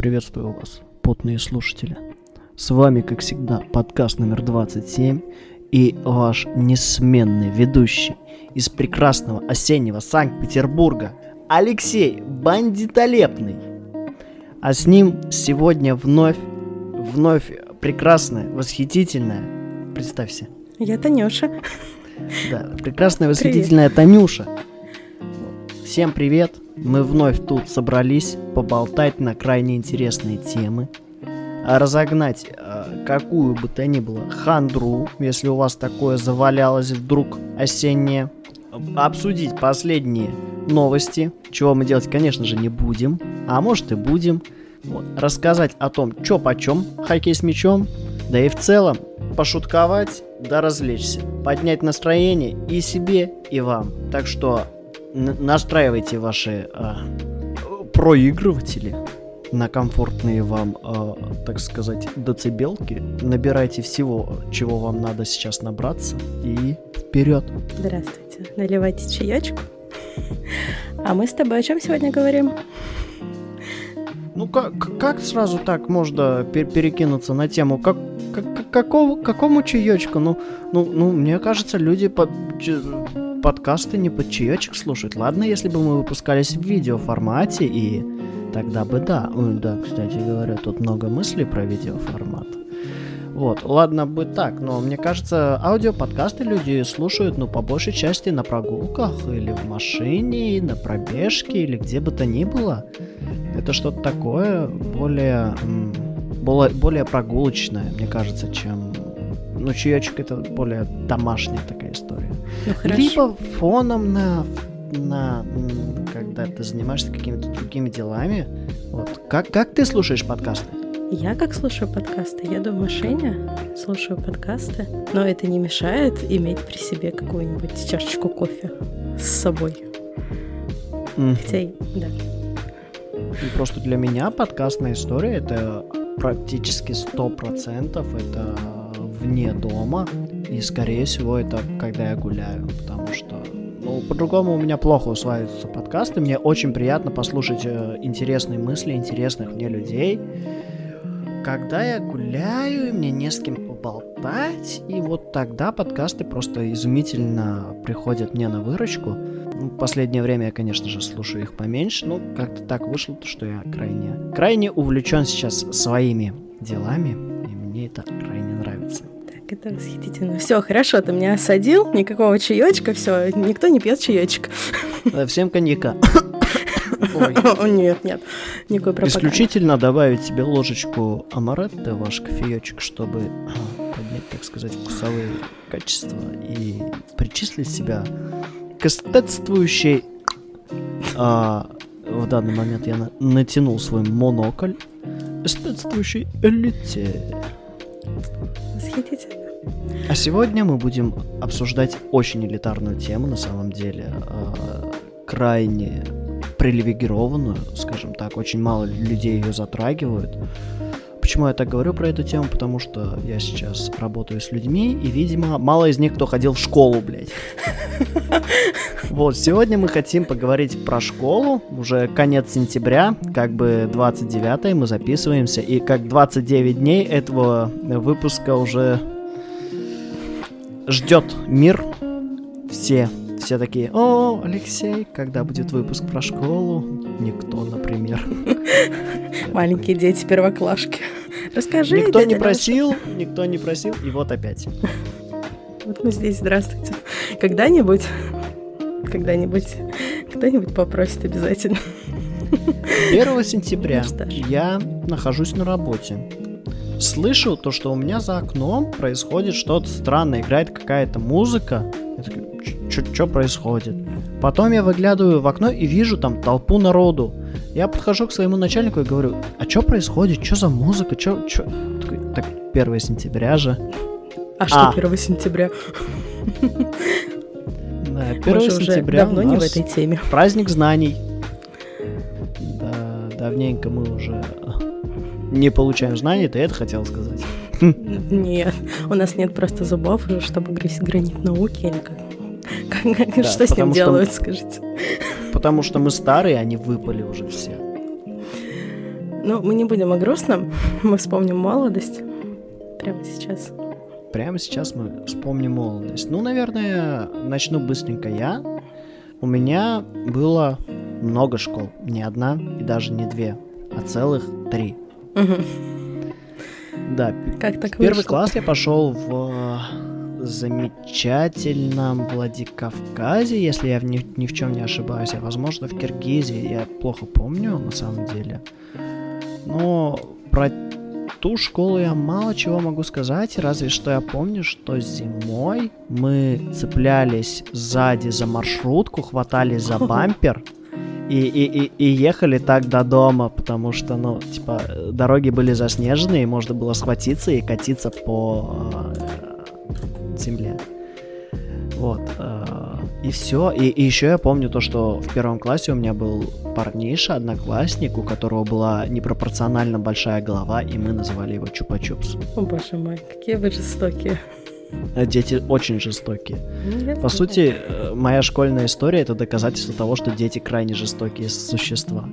Приветствую вас, потные слушатели. С вами, как всегда, подкаст номер 27 и ваш несменный ведущий из прекрасного осеннего Санкт-Петербурга Алексей Бандитолепный. А с ним сегодня вновь, вновь прекрасная, восхитительная, представься. Я Танюша. Да, прекрасная, восхитительная привет. Танюша. Всем привет. Мы вновь тут собрались поболтать на крайне интересные темы, разогнать э, какую бы то ни было хандру, если у вас такое завалялось вдруг осеннее, обсудить последние новости, чего мы делать, конечно же, не будем, а может и будем, вот. рассказать о том, что почем хоккей с мячом, да и в целом пошутковать, да развлечься, поднять настроение и себе, и вам. Так что настраивайте ваши э, проигрыватели на комфортные вам, э, так сказать, децибелки. Набирайте всего, чего вам надо сейчас набраться. И вперед. Здравствуйте. Наливайте чаечку. А мы с тобой о чем сегодня говорим? Ну как, как сразу так можно перекинуться на тему? Как, как, какого, какому чаечку? Ну, ну, ну, мне кажется, люди по, подкасты не под чаечек слушать. Ладно, если бы мы выпускались в видеоформате, и тогда бы да. Ой, да, кстати говоря, тут много мыслей про видеоформат. Вот, ладно бы так, но мне кажется, аудиоподкасты люди слушают, ну, по большей части на прогулках, или в машине, на пробежке, или где бы то ни было. Это что-то такое более, более, более прогулочное, мне кажется, чем... Ну, чаечек это более домашняя такая история. Ну, Либо фоном на, на когда ты занимаешься какими-то другими делами. Вот. Как, как ты слушаешь подкасты? Я как слушаю подкасты? Еду в машине, слушаю подкасты, но это не мешает иметь при себе какую-нибудь чашечку кофе с собой. Mm-hmm. Хотя, да. И просто для меня подкастная история это практически сто процентов это вне дома и, скорее всего, это когда я гуляю, потому что, ну, по-другому у меня плохо усваиваются подкасты. Мне очень приятно послушать э, интересные мысли интересных мне людей. Когда я гуляю, и мне не с кем поболтать, и вот тогда подкасты просто изумительно приходят мне на выручку. Ну, в последнее время я, конечно же, слушаю их поменьше, но как-то так вышло, что я крайне, крайне увлечен сейчас своими делами, и мне это крайне нравится это восхитительно. Все, хорошо, ты меня осадил, никакого чаечка, все, никто не пьет чаечек. Всем коньяка. Ой. Нет, нет, никакой пропаганды. Исключительно добавить себе ложечку амаретто, ваш кофеечек, чтобы а, поднять, так сказать, вкусовые качества и причислить себя к эстетствующей... А, в данный момент я на натянул свой монокль эстетствующей элите. Восхитительно. А сегодня мы будем обсуждать очень элитарную тему, на самом деле, э, крайне привилегированную, скажем так, очень мало людей ее затрагивают. Почему я так говорю про эту тему? Потому что я сейчас работаю с людьми, и, видимо, мало из них кто ходил в школу, блядь. Вот, сегодня мы хотим поговорить про школу. Уже конец сентября, как бы 29 мы записываемся, и как 29 дней этого выпуска уже ждет мир. Все, все такие, о, Алексей, когда будет выпуск про школу? Никто, например. Маленькие дети первоклашки. Расскажи. Никто не просил, никто не просил, и вот опять. Вот мы здесь, здравствуйте. Когда-нибудь, когда-нибудь, кто-нибудь попросит обязательно. 1 сентября я нахожусь на работе слышу то, что у меня за окном происходит что-то странное, играет какая-то музыка. Я такой, что происходит? Потом я выглядываю в окно и вижу там толпу народу. Я подхожу к своему начальнику и говорю, а что происходит? Что за музыка? Что, что? Такой, так, 1 сентября же. А, а. что 1 сентября? Да, 1 сентября давно не в этой теме. Праздник знаний. Да, давненько мы уже не получаем знаний, ты это хотел сказать? Нет, у нас нет просто зубов, чтобы грызть гранит науки или как. Да, что с ним делают, скажите? Потому что мы старые, они выпали уже все. Ну, мы не будем о грустном, мы вспомним молодость прямо сейчас. Прямо сейчас мы вспомним молодость. Ну, наверное, начну быстренько я. У меня было много школ. Не одна и даже не две, а целых три. Да. Как так Первый класс я пошел в э, замечательном Владикавказе, если я ни, ни в чем не ошибаюсь, а возможно в Киргизии, я плохо помню на самом деле. Но про ту школу я мало чего могу сказать, разве что я помню, что зимой мы цеплялись сзади за маршрутку, хватались за бампер и, и, и, и ехали так до дома, потому что, ну, типа, дороги были заснеженные, и можно было схватиться и катиться по э, земле. Вот. Э, и все. И, и еще я помню то, что в первом классе у меня был парниша, одноклассник, у которого была непропорционально большая голова, и мы называли его Чупа-Чупс. О, боже мой, какие вы жестокие. Э, Дети очень жестокие. Нет, По сути, э, моя школьная история это доказательство того, что дети крайне жестокие существа.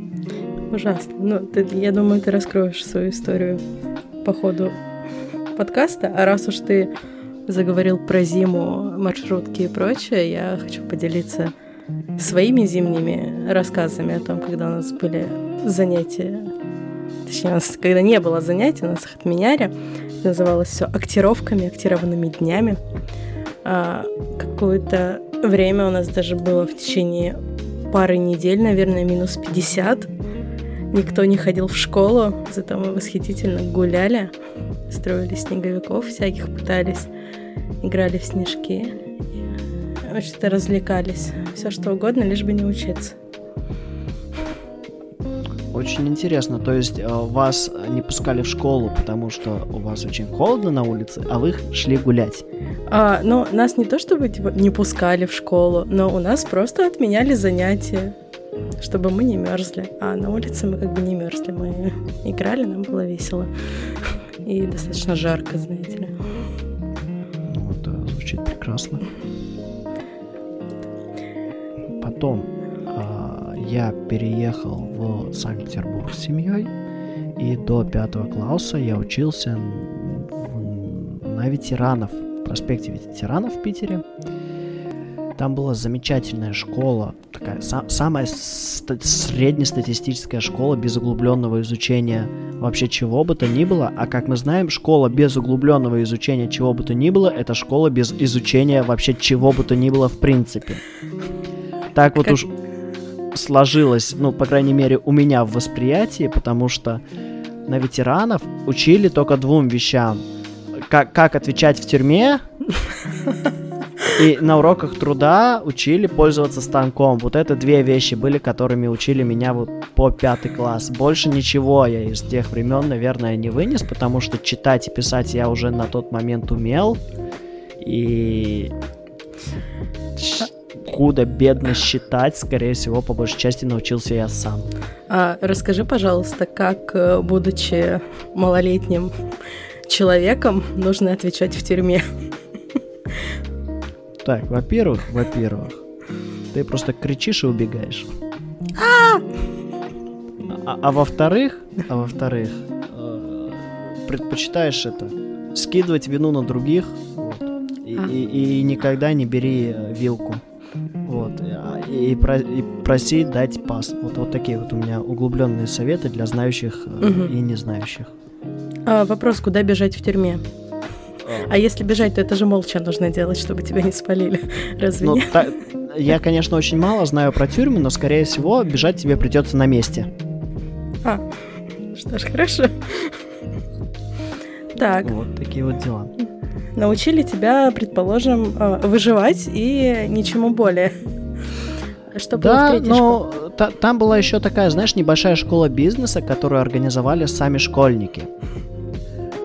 Ужасно. Ну, ты- я думаю, ты раскроешь свою историю по ходу подкаста. А раз уж ты заговорил про зиму, маршрутки и прочее, я хочу поделиться своими зимними рассказами о том, когда у нас были занятия. Точнее, у нас когда не было занятий, у нас их отменяли. Называлось все актировками, актированными днями. А, какое-то время у нас даже было в течение пары недель, наверное, минус 50. Никто не ходил в школу, зато мы восхитительно гуляли, строили снеговиков всяких, пытались, играли в снежки. Очень-то развлекались. Все что угодно, лишь бы не учиться. Очень интересно, то есть э, вас не пускали в школу, потому что у вас очень холодно на улице, а вы шли гулять. А, но нас не то чтобы типа, не пускали в школу, но у нас просто отменяли занятия, чтобы мы не мерзли. А на улице мы как бы не мерзли, мы играли, нам было весело. И достаточно жарко, знаете ли. Ну, это звучит прекрасно. Потом я переехал в Санкт-Петербург с семьей, и до пятого класса я учился в- на ветеранов, в проспекте ветеранов в Питере. Там была замечательная школа, такая са- самая ста- среднестатистическая школа без углубленного изучения вообще чего бы то ни было. А как мы знаем, школа без углубленного изучения чего бы то ни было, это школа без изучения вообще чего бы то ни было в принципе. Так вот Как- уж сложилось, ну, по крайней мере, у меня в восприятии, потому что на ветеранов учили только двум вещам. Как, как отвечать в тюрьме и на уроках труда учили пользоваться станком. Вот это две вещи были, которыми учили меня вот по пятый класс. Больше ничего я из тех времен, наверное, не вынес, потому что читать и писать я уже на тот момент умел. И щ- худо-бедно считать, скорее всего, по большей части научился я сам. А расскажи, пожалуйста, как, э, будучи малолетним человеком, нужно отвечать в тюрьме? Так, во-первых, во-первых, ты просто кричишь и убегаешь. А, а во-вторых, а во-вторых, э, предпочитаешь это скидывать вину на других, вот, и, А. и- и никогда не бери э, вилку, вот, а, и, про- и проси дать пас. Вот, вот такие вот у меня углубленные советы для знающих э, Мгм. и не знающих. А, вопрос, куда бежать в тюрьме? А если бежать, то это же молча нужно делать, чтобы тебя не спалили. Разве Ну, нет? та- я, конечно, очень мало знаю про тюрьмы, но, скорее всего, бежать тебе придется на месте. А, что ж, хорошо. Так, Вот такие вот дела. Научили тебя, предположим, э, выживать и ничему более. Что было в Да, школе? но та- там была еще такая, знаешь, небольшая школа бизнеса, которую организовали сами школьники.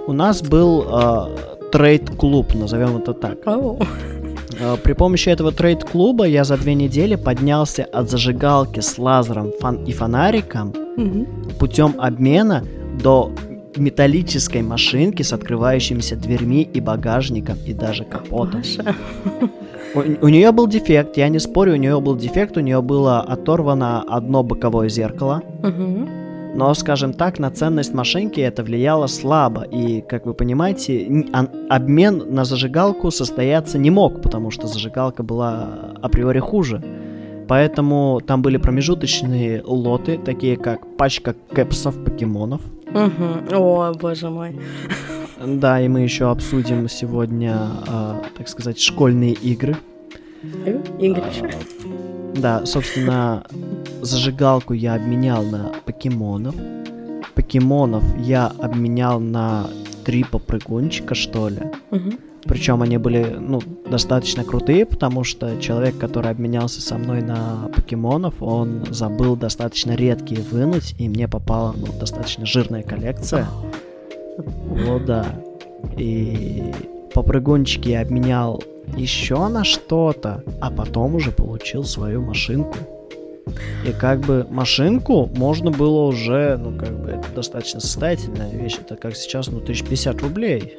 У нас был э, trade-клуб, назовем это так. Э, При помощи этого trade-клуба я за две недели поднялся от зажигалки с лазером фан- и фонариком Мгм. путем обмена до металлической машинки с открывающимися дверьми и багажником и даже капотом. Маша. У, нее был дефект, я не спорю, у нее был дефект, у нее было оторвано одно боковое зеркало, Мгм. но, скажем так, на ценность машинки это влияло слабо, и, как вы понимаете, обмен на зажигалку состояться не мог, потому что зажигалка была априори хуже. Поэтому там были промежуточные лоты, такие как пачка кэпсов покемонов. Угу. О, боже мой. Да, и мы еще обсудим сегодня, э, так сказать, школьные игры. Игры. А, да, собственно, зажигалку я обменял на покемонов. Покемонов я обменял на три попрыгунчика, что ли. Угу. Причем они были, ну, достаточно крутые, потому что человек, который обменялся со мной на покемонов, он забыл достаточно редкие вынуть, и мне попала, ну, достаточно жирная коллекция. Вот да. И попрыгунчики я обменял еще на что-то, а потом уже получил свою машинку. И как бы машинку можно было уже, ну как бы это достаточно состоятельная вещь, это как сейчас, ну 1050 рублей.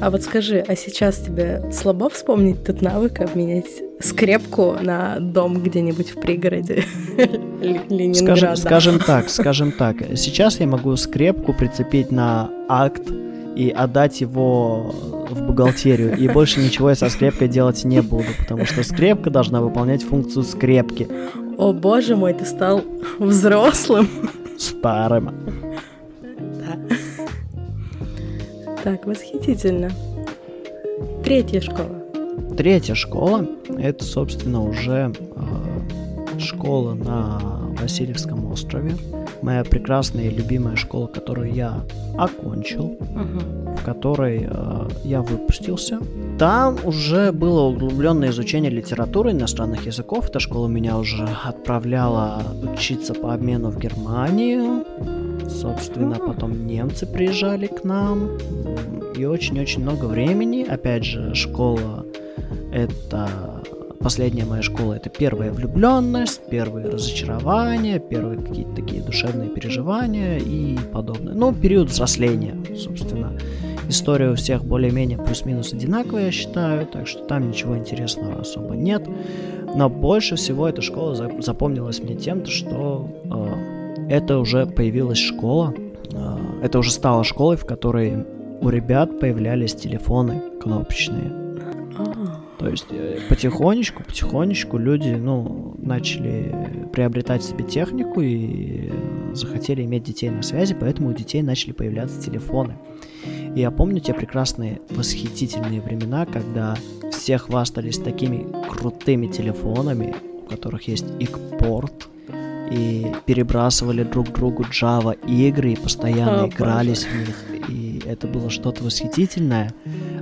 А вот скажи, а сейчас тебе слабо вспомнить тот навык обменять скрепку на дом где-нибудь в пригороде Ленинграда? Скажем, скажем так, скажем так, сейчас я могу скрепку прицепить на акт и отдать его в бухгалтерию. И больше ничего я со скрепкой делать не буду, потому что скрепка должна выполнять функцию скрепки. О боже мой, ты стал взрослым. Старым. Да. Так, восхитительно. Третья школа. Третья школа – это, собственно, уже э, школа на Васильевском острове. Моя прекрасная и любимая школа, которую я окончил, угу. в которой э, я выпустился. Там уже было углубленное изучение литературы иностранных языков. Эта школа меня уже отправляла учиться по обмену в Германию. Собственно, потом немцы приезжали к нам. И очень-очень много времени. Опять же, школа это последняя моя школа это первая влюбленность, первые разочарования, первые какие-то такие душевные переживания и подобное. Ну, период взросления, собственно. История у всех более-менее плюс-минус одинаковая, я считаю, так что там ничего интересного особо нет. Но больше всего эта школа запомнилась мне тем, что э, это уже появилась школа, э, это уже стала школой, в которой у ребят появлялись телефоны кнопочные. То есть э, потихонечку, потихонечку люди, ну, начали приобретать себе технику и захотели иметь детей на связи, поэтому у детей начали появляться телефоны. И я помню те прекрасные, восхитительные времена, когда все хвастались такими крутыми телефонами, у которых есть ИК-порт, и перебрасывали друг другу Java игры и постоянно О, игрались боже. в них. И это было что-то восхитительное,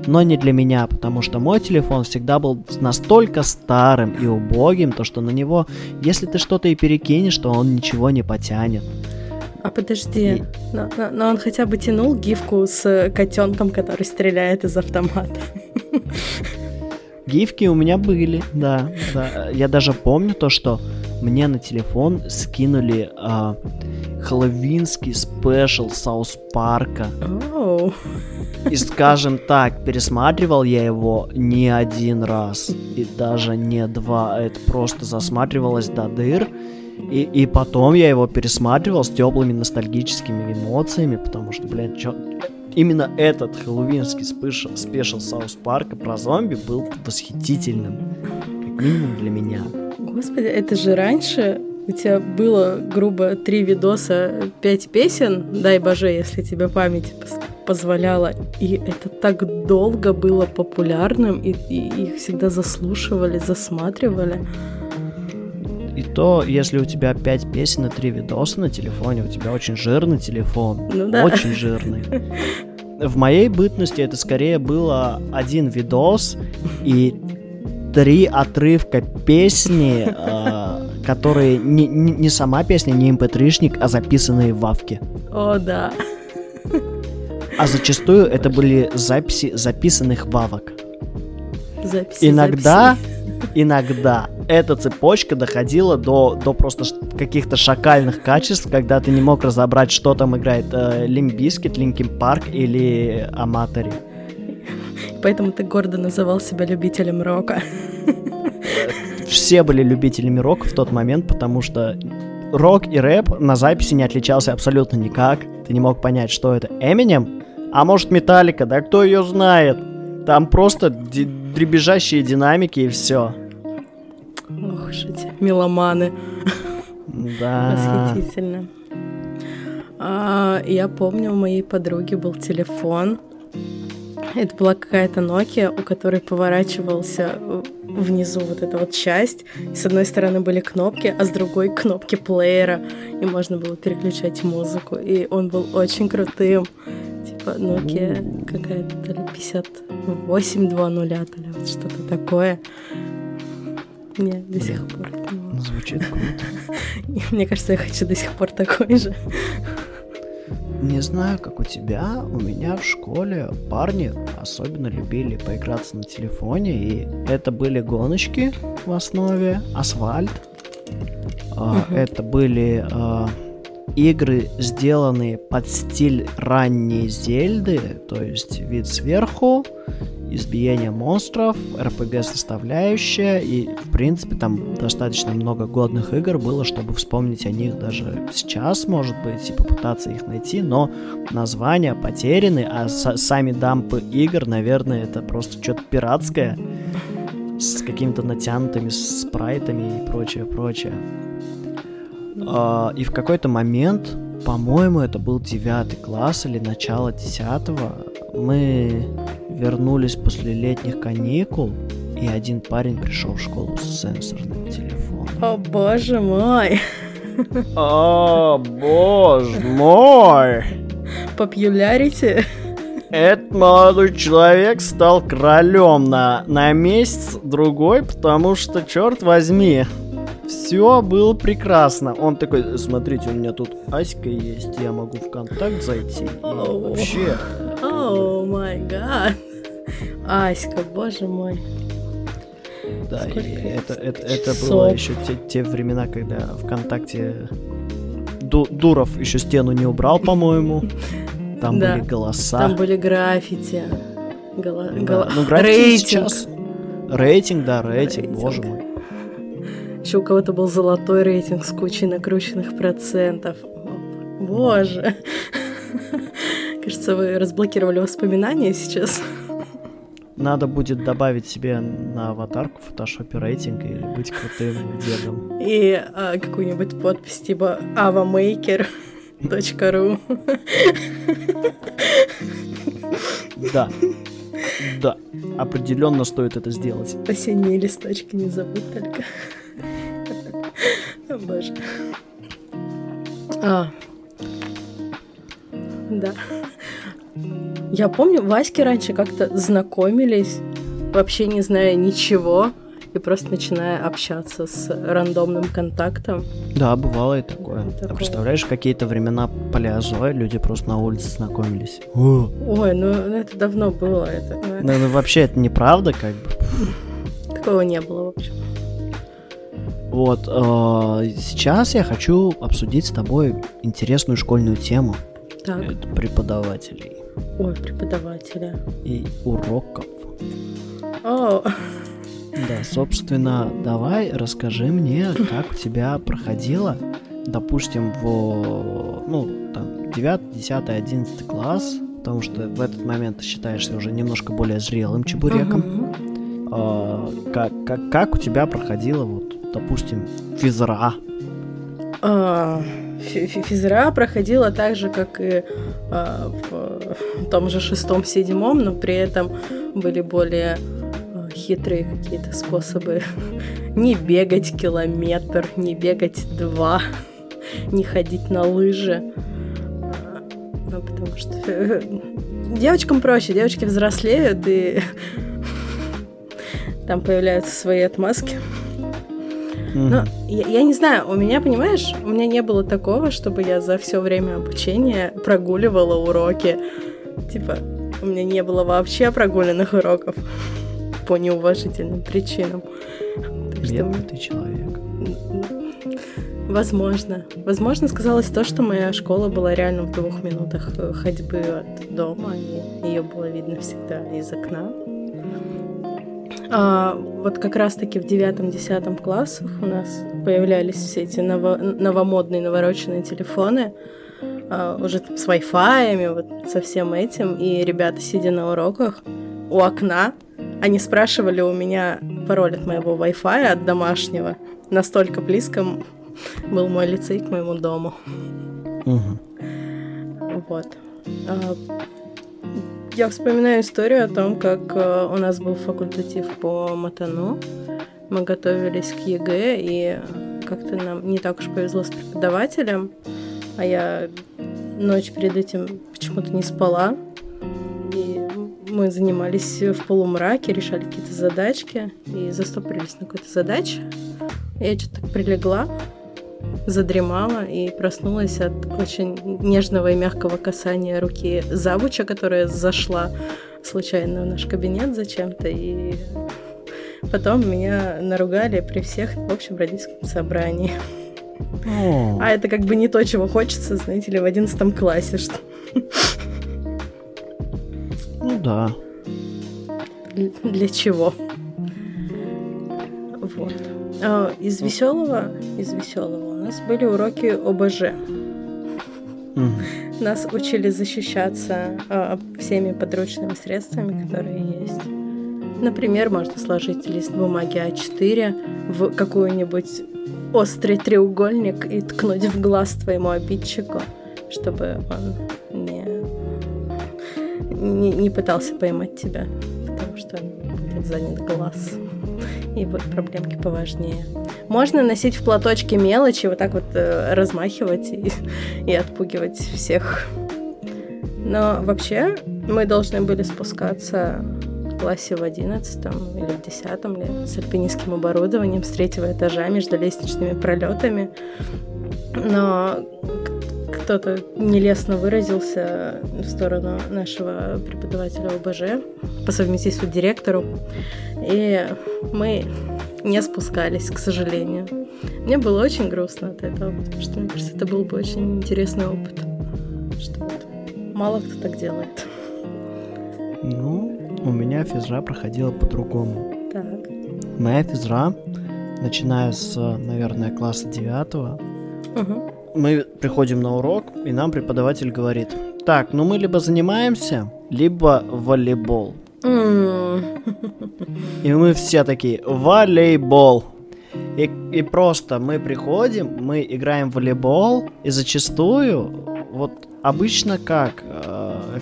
но не для меня, потому что мой телефон всегда был настолько старым и убогим, то что на него, если ты что-то и перекинешь, то он ничего не потянет. А подожди, и... но, но, но он хотя бы тянул гифку с котенком, который стреляет из автомата. Гифки у меня были, да, да. Я даже помню то, что мне на телефон скинули а, хэллоуинский special South Park а. О. И скажем так, пересматривал я его не один раз, и даже не два. Это просто засматривалось до дыр. И, и потом я его пересматривал с теплыми ностальгическими эмоциями, потому что, блядь, чё... именно этот хэллоуинский special, special South Park а про зомби был восхитительным. Как минимум для меня. Господи, это же раньше у тебя было, грубо, три видоса, пять песен, дай боже, если тебе память позволяла. И это так долго было популярным, и, и их всегда заслушивали, засматривали. И то, если у тебя 5 песен и 3 видоса на телефоне, у тебя очень жирный телефон. Ну, да. Очень жирный. В моей бытности это скорее было один видос и три отрывка песни, э, которые не, не, не сама песня, не mp3-шник, а записанные в Вавке. О, да. А зачастую это были записи записанных вавок. Записи, Иногда записи иногда эта цепочка доходила до, до просто каких-то шакальных качеств, когда ты не мог разобрать, что там играет э, Limp Bizkit, Linkin Park или Аматори. Поэтому ты гордо называл себя любителем рока. Все были любителями рока в тот момент, потому что рок и рэп на записи не отличался абсолютно никак. Ты не мог понять, что это Эминем, а может Металлика, да кто ее знает. Там просто дребезжащие динамики и все. Ох уж эти меломаны. Да. Восхитительно. А, я помню, у моей подруги был телефон. Это была какая-то Nokia, у которой поворачивался внизу вот эта вот часть. И с одной стороны были кнопки, а с другой кнопки плеера. И можно было переключать музыку. И он был очень крутым. Типа Nokia какая-то то ли 5820, то ли вот что-то такое. Мне до сих пор. Звучит круто. Мне кажется, я хочу до сих пор такой же. Не знаю, как у тебя, у меня в школе парни особенно любили поиграться на телефоне, и это были гоночки в основе, асфальт. Uh-huh. Это были uh, игры, сделанные под стиль ранней Зельды, то есть вид сверху, избиение монстров, РПГ составляющая, и, в принципе, там достаточно много годных игр было, чтобы вспомнить о них даже сейчас, может быть, и попытаться их найти, но названия потеряны, а сами дампы игр, наверное, это просто что-то пиратское, с какими-то натянутыми спрайтами и прочее, прочее. А, и в какой-то момент, по-моему, это был девятый класс или начало десятого, мы вернулись после летних каникул, и один парень пришел в школу с сенсорным телефоном. О боже мой! О боже мой! Популярите? Этот молодой человек стал королем на, на месяц другой, потому что, черт возьми, все было прекрасно. Он такой, смотрите, у меня тут Аська есть, я могу в контакт зайти. И вообще... О май гад. Аська, боже мой. Да, и это, это, это было еще те, те времена, когда ВКонтакте Ду, Дуров еще стену не убрал, по-моему. Там да, были голоса. Там были граффити. Гола... Да. Гола... Ну, граффити рейтинг. сейчас. Рейтинг, да, рейтинг, рейтинг, боже мой. Еще у кого-то был золотой рейтинг с кучей накрученных процентов. Боже. Кажется, вы разблокировали воспоминания сейчас. Надо будет добавить себе на аватарку в фотошопе рейтинг или быть крутым дедом. И а, какую-нибудь подпись типа avamaker.ru Да. Да. Определенно стоит это сделать. Осенние листочки не забудь только. О, боже. А. Да. Я помню, Ваське раньше как-то знакомились, вообще не зная ничего, и просто начиная общаться с рандомным контактом. Да, бывало и такое. такое. А представляешь, какие-то времена палеозоя люди просто на улице знакомились. О! Ой, ну, ну это давно было. Это, ну, ну, ну вообще это неправда, как бы. Такого не было, в общем. Вот, э, сейчас я хочу обсудить с тобой интересную школьную тему. Так. Это преподавателей. Ой, преподавателя. И уроков. О. Да, собственно, давай расскажи мне, как у тебя проходило, допустим, в, ну, там, 9, 10, 11 класс, потому что в этот момент ты считаешься уже немножко более зрелым чебуреком. Uh-huh. А, как, как, как у тебя проходило, вот, допустим, физра? А, физра проходила так же, как и а, в том же шестом-седьмом, но при этом были более а, хитрые какие-то способы не бегать километр, не бегать два, не ходить на лыжи. Ну, потому что девочкам проще, девочки взрослеют и там появляются свои отмазки. Но я, я не знаю, у меня, понимаешь, у меня не было такого, чтобы я за все время обучения прогуливала уроки. Типа, у меня не было вообще прогуленных уроков по неуважительным причинам. Бедный ты человек. Возможно. Возможно, сказалось то, что моя школа была реально в двух минутах э, ходьбы от дома, и ее было видно всегда из окна. А, вот как раз-таки в девятом-десятом классах у нас появлялись все эти ново- новомодные, навороченные телефоны, а, уже с Wi-Fi, вот со всем этим, и ребята, сидя на уроках у окна, они спрашивали у меня пароль от моего Wi-Fi, от домашнего. Настолько близко был мой лицей к моему дому. Угу. Вот. А, я вспоминаю историю о том, как э, у нас был факультатив по матану. Мы готовились к ЕГЭ, и как-то нам не так уж повезло с преподавателем. А я ночь перед этим почему-то не спала. И мы занимались в полумраке, решали какие-то задачки и застопорились на какой-то задаче. Я что-то так прилегла, задремала и проснулась от очень нежного и мягкого касания руки завуча, которая зашла случайно в наш кабинет зачем-то, и потом меня наругали при всех в общем родительском собрании. О. А это как бы не то, чего хочется, знаете ли, в одиннадцатом классе. Что... Ну да. Для чего? Вот. А, из веселого, из веселого нас были уроки ОБЖ. Mm. Нас учили защищаться а, всеми подручными средствами, которые есть. Например, можно сложить лист бумаги А4 в какую-нибудь острый треугольник и ткнуть в глаз твоему обидчику, чтобы он не, не, не пытался поймать тебя, потому что будет занят глаз. И вот проблемки поважнее. Можно носить в платочке мелочи, вот так вот э, размахивать и, и отпугивать всех. Но вообще мы должны были спускаться классе в одиннадцатом или в десятом лет с альпинистским оборудованием с третьего этажа между лестничными пролетами. Но кто-то нелестно выразился в сторону нашего преподавателя ОБЖ по совместительству директору, и мы не спускались, к сожалению. Мне было очень грустно от этого, потому что, мне кажется, это был бы очень интересный опыт. Что вот мало кто так делает. Ну, у меня физра проходила по-другому. Так. Моя физра, начиная с, наверное, класса девятого, угу. мы приходим на урок, и нам преподаватель говорит, так, ну мы либо занимаемся, либо волейбол. И мы все такие, волейбол. И, и просто мы приходим, мы играем в волейбол, и зачастую, вот обычно как,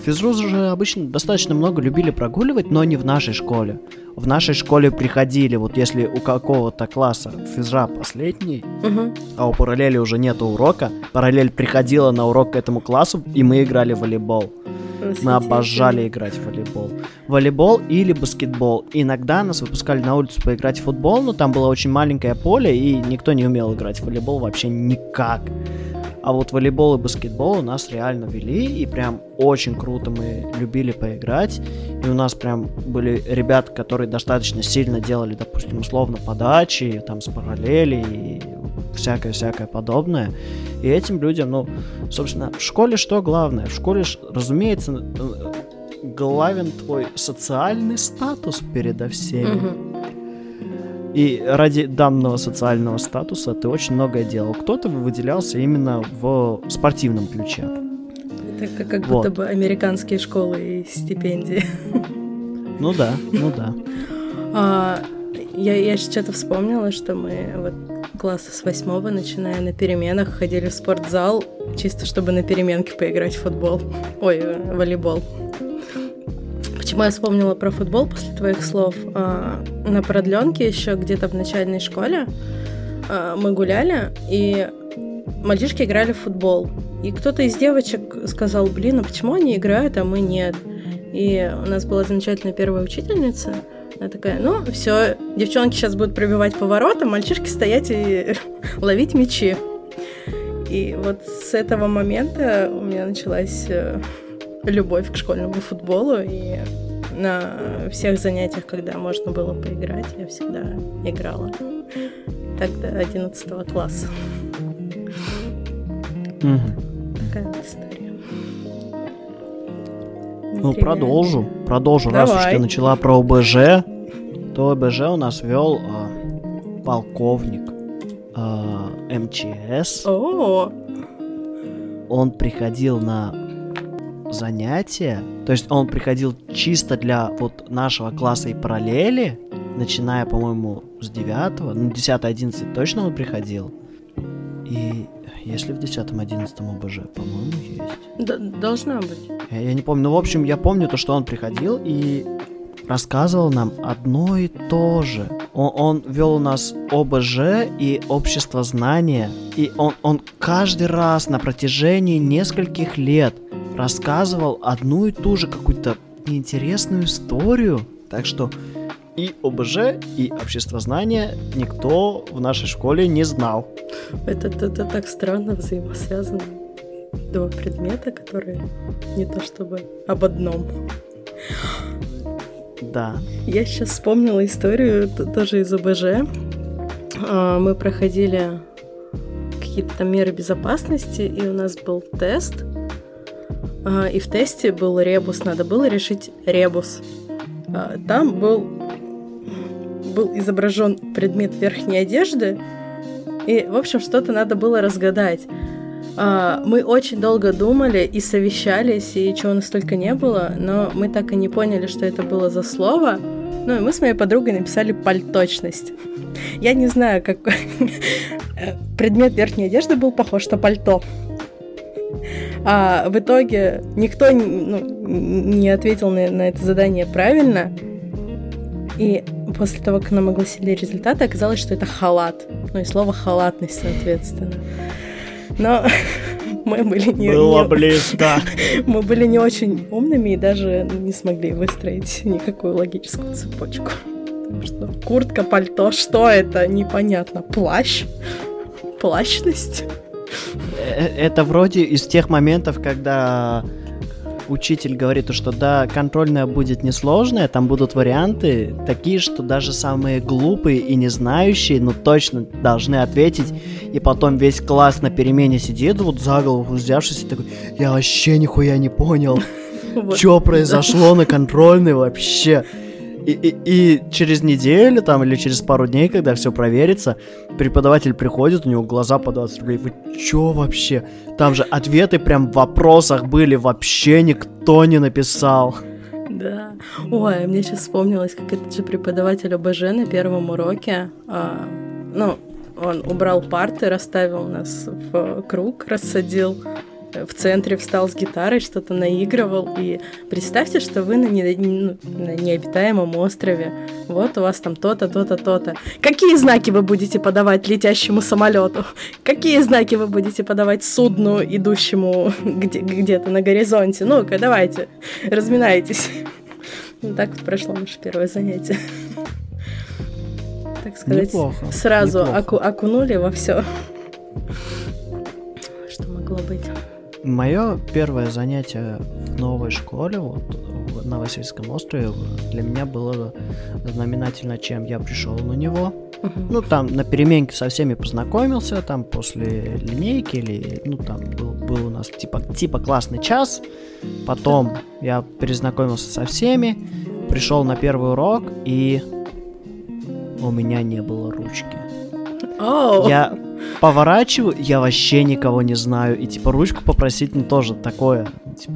Физру же обычно достаточно много любили прогуливать, но не в нашей школе. В нашей школе приходили, вот если у какого-то класса физра последний, угу. а у параллели уже нету урока, параллель приходила на урок к этому классу, и мы играли в волейбол. Мы обожали играть в волейбол. Волейбол или баскетбол. Иногда нас выпускали на улицу поиграть в футбол, но там было очень маленькое поле, и никто не умел играть в волейбол вообще никак. А вот волейбол и баскетбол у нас реально вели, и прям очень круто мы любили поиграть. И у нас прям были ребята, которые достаточно сильно делали, допустим, условно подачи, там с параллели и всякое-всякое подобное. И этим людям, ну, собственно, в школе что главное? В школе, разумеется, главен твой социальный статус передо всеми. Mm-hmm. И ради данного социального статуса ты очень многое делал. Кто-то выделялся именно в спортивном ключе. Это как вот. будто бы американские школы и стипендии. Ну да, ну да. А, я, я что-то вспомнила, что мы вот класса с восьмого, начиная на переменах, ходили в спортзал, чисто чтобы на переменке поиграть в футбол. Ой, э, волейбол. Почему я вспомнила про футбол после твоих слов? А, на продленке еще где-то в начальной школе а, мы гуляли, и мальчишки играли в футбол. И кто-то из девочек сказал, блин, а почему они играют, а мы нет? И у нас была замечательная первая учительница. Она такая, ну, все, девчонки сейчас будут пробивать поворот, а мальчишки стоять и ловить мячи. И вот с этого момента у меня началась э, любовь к школьному футболу, и на всех занятиях, когда можно было поиграть, я всегда играла. Так до 11 класса. Такая вот история. Ну, продолжу. Продолжу. Давай. Раз уж ты начала про ОБЖ, то ОБЖ у нас вел э, полковник э, МЧС. О, Он приходил на занятия, то есть он приходил чисто для вот нашего класса и параллели, начиная, по-моему, с 9, ну, 10-11 точно он приходил. И если в 10-11 ОБЖ, по-моему, есть. д- должна быть. Я, я не помню. Ну, в общем, я помню то, что он приходил и рассказывал нам одно и то же. Он, он вел у нас ОБЖ и общество знания. И он, он каждый раз на протяжении нескольких лет рассказывал одну и ту же какую-то неинтересную историю. Так что и ОБЖ, и общество знания никто в нашей школе не знал. Это, это, это так странно взаимосвязаны. Два предмета, которые не то чтобы об одном. Да. Я сейчас вспомнила историю тоже из ОБЖ. А, Мы проходили какие-то меры безопасности, и у нас был тест. А, И в тесте был ребус, надо было решить ребус. А, Там был, был изображен предмет верхней одежды, и, в общем, что-то надо было разгадать. А, Мы очень долго думали и совещались, и чего у нас только не было, но мы так и не поняли, что это было за слово. Ну и мы с моей подругой написали пальточность. Я не знаю, как предмет верхней одежды был похож на пальто. А в итоге никто ну, не ответил на, на это задание правильно. И после того, как нам огласили результаты, оказалось, что это халат. Ну и слово халатность, соответственно. Но мы были не, Было не- близко. мы были не очень умными и даже не смогли выстроить никакую логическую цепочку. Что куртка, пальто, что это? Непонятно. Плащ? Плащность? Э, Это вроде из тех моментов, когда учитель говорит, что да, контрольная будет несложная, там будут варианты такие, что даже самые глупые и не знающие, ну точно должны ответить, и потом весь класс на перемене сидит, вот за голову взявшись, и такой, я вообще нихуя не понял, что произошло на контрольной вообще. И, и- через неделю там или через пару дней, когда все проверится, преподаватель приходит, у него глаза по 20 рублей. Вы чё вообще? Там же ответы прям в вопросах были, вообще никто не написал. Да. Ой, мне сейчас вспомнилось, как этот же преподаватель ОБЖ на первом уроке, а, ну, он убрал парты, расставил нас в круг, рассадил, в центре встал с гитарой, что-то наигрывал. И представьте, что вы на, не- ну, на необитаемом острове. Вот у вас там то-то, то-то, то-то. Какие знаки вы будете подавать летящему самолету? Какие знаки вы будете подавать судну, идущему где- где-то на горизонте? Ну-ка, давайте, разминайтесь. Ну, так вот прошло наше первое занятие. Так сказать, Неплохо, сразу неплохо. оку- окунули во все. Что могло быть? Мое первое занятие в новой школе, вот на Васильском острове, для меня было знаменательно, чем я пришел на него. Ну, там на переменке со всеми познакомился, там после линейки или, ну, там был, был у нас типа, типа классный час. Потом я перезнакомился со всеми, пришел на первый урок, и у меня не было ручки. Оу! Я поворачиваю, я вообще никого не знаю, и типа ручку попросить, ну, тоже такое. Типа,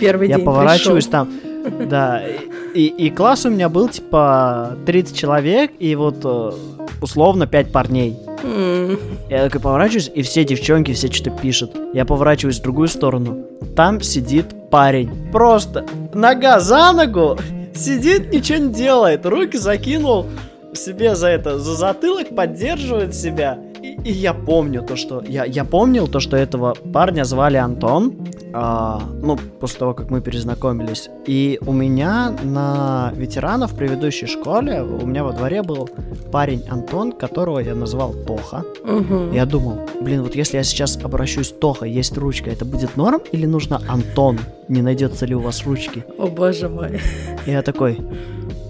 Первый я день поворачиваюсь пришёл. там, да, и, и класс у меня был типа 30 человек, и вот э, условно 5 парней. М, Я такой поворачиваюсь, и все девчонки все что-то пишут. Я поворачиваюсь в другую сторону. Там сидит парень. Просто нога за ногу, сидит, ничего не делает. Руки закинул себе за это, за затылок, поддерживает себя. И, и я помню то, что... Я, я помнил то, что этого парня звали Антон. а, ну, после того, как мы перезнакомились. И у меня на ветеранов в предыдущей школе, у меня во дворе был парень Антон, которого я назвал Тоха. мгм. Я думал, блин, вот если я сейчас обращусь Тоха, есть ручка, это будет норм или нужно Антон? Не найдется ли у вас ручки? О боже мой. И я такой,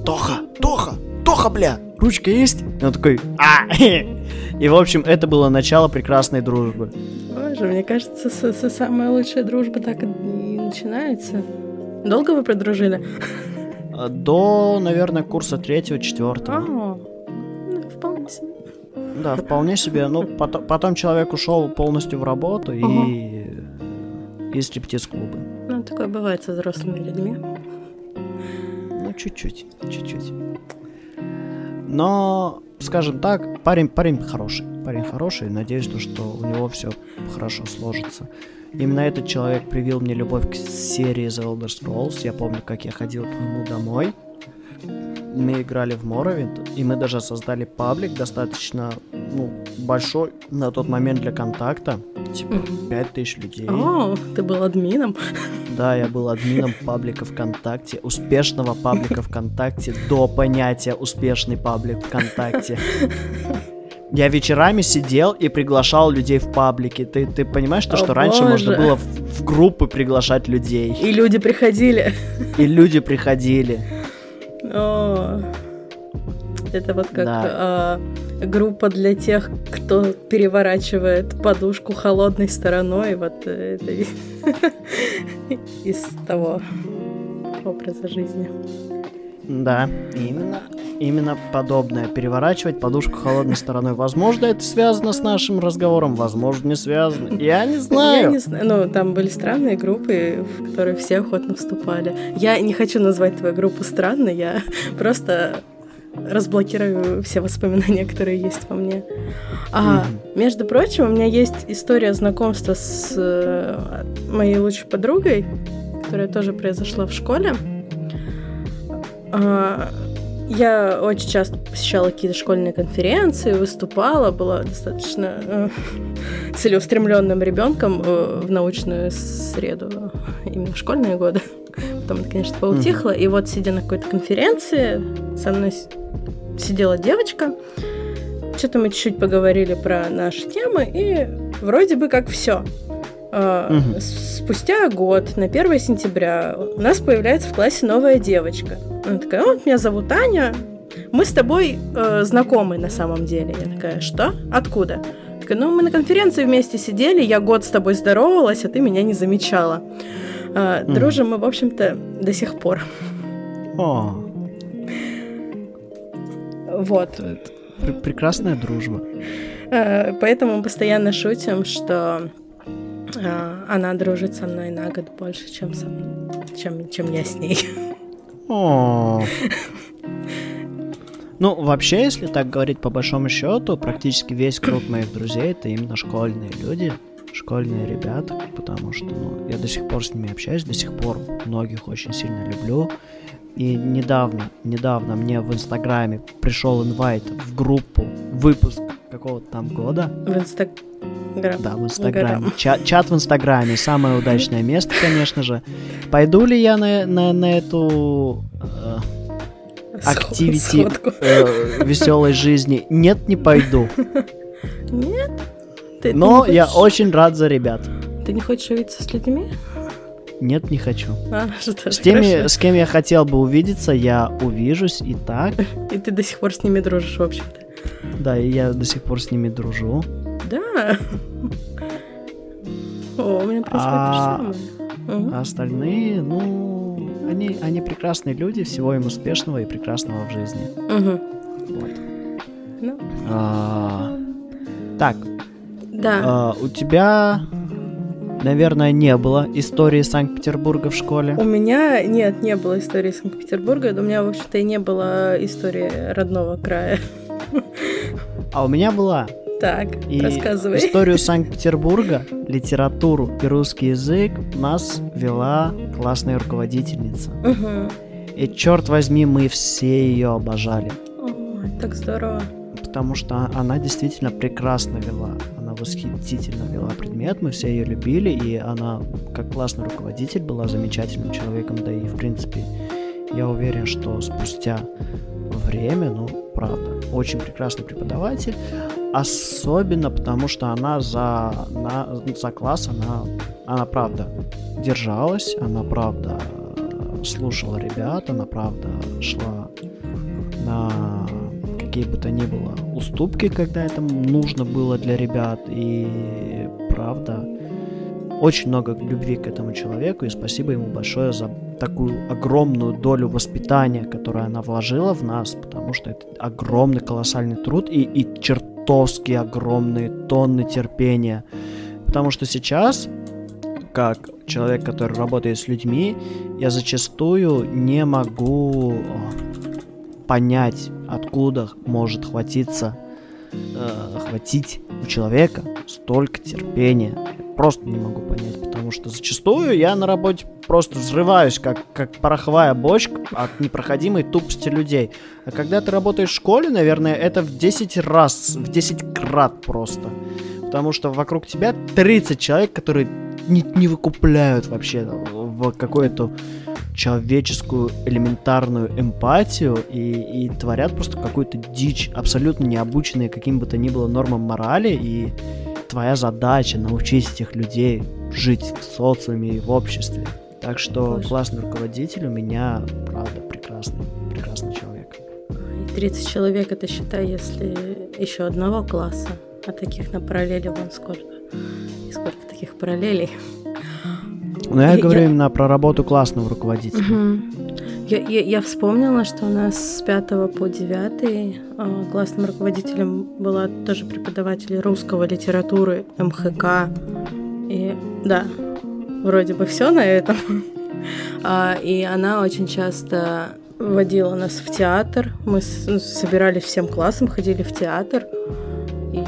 Тоха, Тоха, Тоха, бля, ручка есть? И он такой, а! И, в общем, это было начало прекрасной дружбы. Боже, мне кажется, с- с- самая лучшая дружба так и начинается. Долго вы продружили? До, наверное, курса третьего, четвертого. А, ну, вполне себе. Да, вполне себе. Ну, потом, потом человек ушел полностью в работу и, и стриптиз-клубы. Ну, такое бывает со взрослыми людьми. Ну, чуть-чуть, чуть-чуть. Но, скажем так, парень, парень хороший. Парень хороший, надеюсь, что у него все хорошо сложится. Именно этот человек привил мне любовь к серии The Elder Scrolls. Я помню, как я ходил к нему домой. Мы играли в Morrowind, и мы даже создали паблик достаточно ну, большой на тот момент для контакта. Типа 5000 людей. О, ты был админом. Да, я был админом паблика ВКонтакте, успешного паблика ВКонтакте до понятия успешный паблик ВКонтакте. Я вечерами сидел и приглашал людей в паблики. Ты, ты понимаешь, то, О, что раньше боже. можно было в, в группы приглашать людей. И люди приходили. И люди приходили. О, это вот как Да. а, группа для тех, кто переворачивает подушку холодной стороной. Вот э, это из того образа жизни. Да, именно. Именно подобное. Переворачивать подушку холодной стороной. Возможно, это связано с нашим разговором, возможно, не связано. Я не знаю. Я не знаю, ну там были странные группы, в которые все охотно вступали. Я не хочу назвать твою группу странной, я просто разблокирую все воспоминания, которые есть во мне. А, между прочим, у меня есть история знакомства с э, моей лучшей подругой, которая тоже произошла в школе. А, я очень часто посещала какие-то школьные конференции, выступала, была достаточно э, целеустремленным ребенком э, в научную среду, именно в школьные годы. Потом это, конечно, поутихло. И вот, сидя на какой-то конференции, со мной сидела девочка. Что-то мы чуть-чуть поговорили про наши темы, и вроде бы как все. Мгм. Спустя год, на 1 сентября, у нас появляется в классе новая девочка. Она такая, «О, меня зовут Аня, мы с тобой э, знакомы на самом деле. Я такая, что? Откуда? Такая, ну, мы на конференции вместе сидели, я год с тобой здоровалась, а ты меня не замечала. А, Мгм. Дружим мы, в общем-то, до сих пор. О, Вот. это пр- прекрасная дружба. Э, Поэтому мы постоянно шутим, что э, она дружит со мной на год больше, чем, со чем, чем я с ней. О. Ну, вообще, если так говорить по большому счету, практически весь круг моих друзей это именно школьные люди, школьные ребята, потому что ну, я до сих пор с ними общаюсь, до сих пор многих очень сильно люблю. И недавно, недавно мне в Инстаграме пришел инвайт в группу выпуск какого-то там года. В Инстаграм. Да, в Инстаграме. Ча- чат в Инстаграме. Самое удачное место, конечно же. Пойду ли я на, на, на эту э, активити Сходку. веселой жизни? Нет, не пойду. Нет? Ты, ты Но не я хочешь- очень рад за ребят. Ты не хочешь увидеться с людьми? Нет, не хочу. А, С теми, хорошо. с кем я хотел бы увидеться, я увижусь и так. И ты до сих пор с ними дружишь, в общем-то. Да, и я до сих пор с ними дружу. Да. О, у меня происходит А- то же самое. А остальные, ну, они, они прекрасные люди, всего им успешного и прекрасного в жизни. Мгм. Вот. Ну, А, так, да. а, у тебя, наверное, не было истории Санкт-Петербурга в школе. У меня, нет, не было истории Санкт-Петербурга. У меня, в общем-то, и не было истории родного края. А у меня была. Так, И рассказывай. историю Санкт-Петербурга, литературу и русский язык нас вела классная руководительница. Мгм. И черт возьми, мы все ее обожали. Ой, так здорово. Потому что она действительно прекрасно вела. Восхитительно вела предмет, мы все ее любили, и она, как классный руководитель, была замечательным человеком, да и, в принципе, я уверен, что спустя время, ну, правда, очень прекрасный преподаватель, особенно потому, что она за, на, за класс, она, она правда держалась, она правда слушала ребят, она правда шла на какие бы то ни было уступки, когда это нужно было для ребят, и правда очень много любви к этому человеку, и спасибо ему большое за такую огромную долю воспитания, которую она вложила в нас, потому что это огромный колоссальный труд и, и чертовски огромные тонны терпения. Потому что сейчас, как человек, который работает с людьми, я зачастую не могу понять, откуда может хватиться, э, хватить у человека столько терпения. просто не могу понять, потому что зачастую я на работе просто взрываюсь, как, как пороховая бочка от непроходимой тупости людей. А когда ты работаешь в школе, наверное, это в 10 раз, в 10 крат просто. Потому что вокруг тебя 30 человек, которые не, не выкупляют вообще в какое-то человеческую элементарную эмпатию и, и творят просто какую-то дичь, абсолютно не обученные каким бы то ни было нормам морали, и твоя задача научить этих людей жить в социуме и в обществе. Так что Боже. классный руководитель у меня, правда, прекрасный, прекрасный человек. И 30 человек, это считай, если еще одного класса, а таких на параллели вон сколько. И сколько таких параллелей. Но я, я говорю я... именно про работу классного руководителя. Угу. Я, я, я вспомнила, что у нас с 5 по 9 э, классным руководителем была тоже преподаватель русского литературы МХК. И да, вроде бы все на этом. а, и она очень часто водила нас в театр. Мы ну, собирались всем классом, ходили в театр и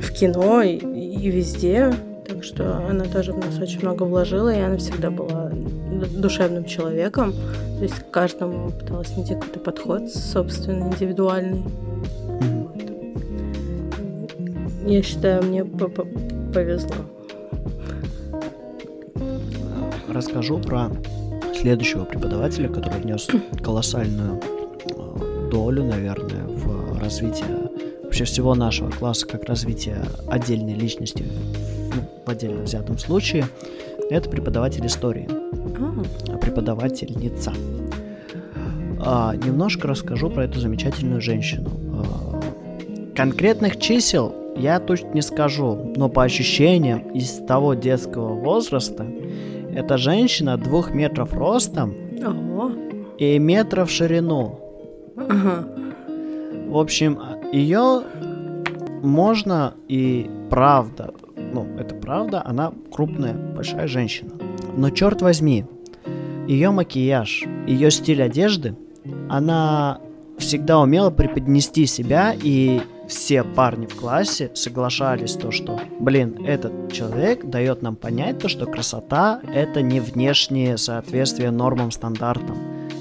в кино и, и везде. Так что она тоже в нас очень много вложила, и она всегда была душевным человеком. То есть к каждому пыталась найти какой-то подход собственный, индивидуальный. Я считаю, мне повезло. Расскажу про следующего преподавателя, который внес колоссальную э, долю, наверное, в развитие вообще всего нашего класса, как развитие отдельной личности ну, в отдельно взятом случае, это преподаватель истории. А. Преподавательница. А, немножко расскажу про эту замечательную женщину. А, конкретных чисел я точно не скажу, но по ощущениям из того детского возраста, эта женщина двух метров ростом Ого. и метров в ширину. Ага. В общем, ее можно и правда ну, это правда, она крупная, большая женщина. Но черт возьми, ее макияж, ее стиль одежды, она всегда умела преподнести себя, и все парни в классе соглашались то, что, блин, этот человек дает нам понять то, что красота — это не внешнее соответствие нормам, стандартам.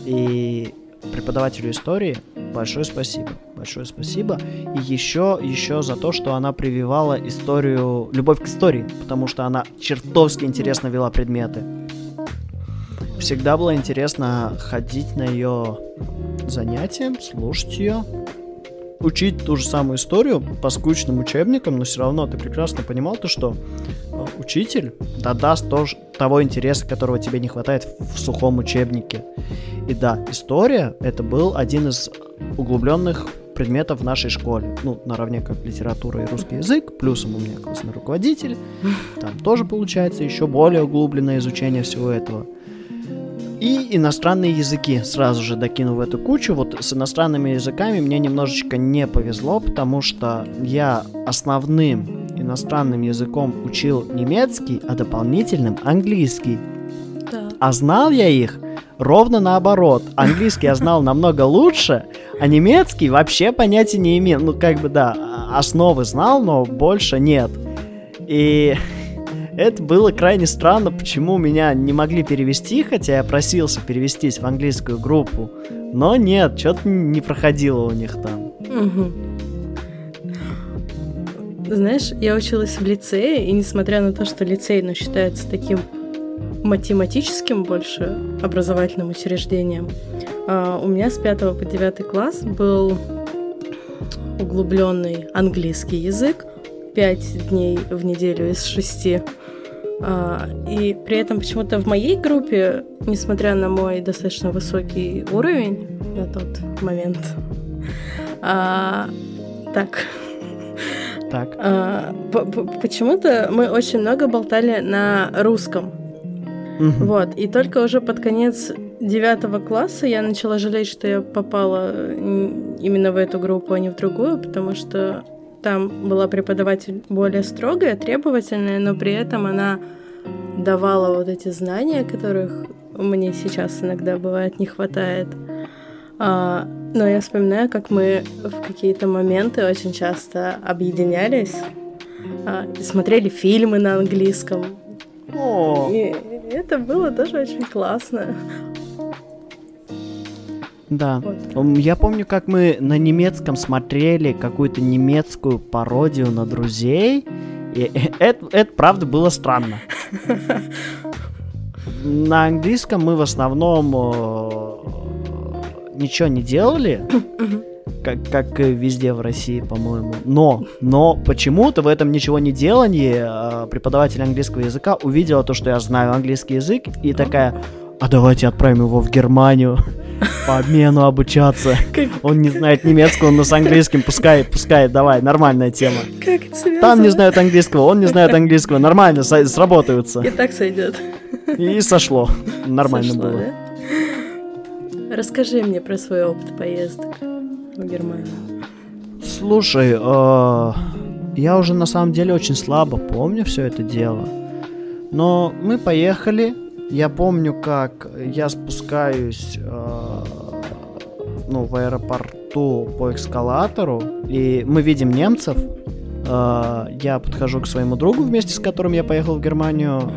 И преподавателю истории большое спасибо. Большое спасибо. И еще, еще за то, что она прививала историю, любовь к истории, потому что она чертовски интересно вела предметы. Всегда было интересно ходить на ее занятия, слушать ее, учить ту же самую историю по скучным учебникам, но все равно ты прекрасно понимал то, что э, учитель додаст тоже того интереса, которого тебе не хватает в сухом учебнике. И да, история это был один из углубленных предметов в нашей школе. Ну, наравне как литература и русский язык, плюсом у меня классный руководитель. Там тоже получается еще более углубленное изучение всего этого. И иностранные языки сразу же докину в эту кучу. Вот с иностранными языками мне немножечко не повезло, потому что я основным иностранным языком учил немецкий, а дополнительным английский. Да. А знал я их ровно наоборот. Английский я знал намного лучше, а немецкий вообще понятия не имел. Ну, как бы, да, основы знал, но больше нет. И это было крайне странно, почему меня не могли перевести, хотя я просился перевестись в английскую группу. Но нет, что-то не проходило у них там. Знаешь, я училась в лицее, и несмотря на то, что лицей ну, считается таким математическим больше образовательным учреждением, а, у меня с 5 по 9 класс был углубленный английский язык, 5 дней в неделю из 6. А, и при этом почему-то в моей группе, несмотря на мой достаточно высокий уровень на тот момент, а, так, Так. А, почему-то мы очень много болтали на русском. Угу. Вот. И только уже под конец девятого класса я начала жалеть, что я попала именно в эту группу, а не в другую, потому что там была преподаватель более строгая, требовательная, но при этом она давала вот эти знания, которых мне сейчас иногда бывает не хватает. А, но я вспоминаю, как мы в какие-то моменты очень часто объединялись, а, смотрели фильмы на английском. О. И это было тоже очень классно. Да. Вот. Я помню, как мы на немецком смотрели какую-то немецкую пародию на друзей. И это, это правда было странно. На английском мы в основном э, ничего не делали, как, как везде в России, по-моему. Но, но почему-то в этом ничего не делании э, преподаватель английского языка увидела то, что я знаю английский язык, и такая, а давайте отправим его в Германию по обмену обучаться. Он не знает немецкого, он с английским, пускай, пускай, давай, нормальная тема. Как это? Там не знают английского, он не знает английского, нормально, сработаются. И так сойдет. И сошло, нормально сошло, было. Да? Расскажи мне про свой опыт поездок в Германию. Слушай, э, я уже на самом деле очень слабо помню все это дело. Но мы поехали, я помню, как я спускаюсь э, ну, в аэропорту по эскалатору, и мы видим немцев. Э, я подхожу к своему другу, вместе с которым я поехал в Германию,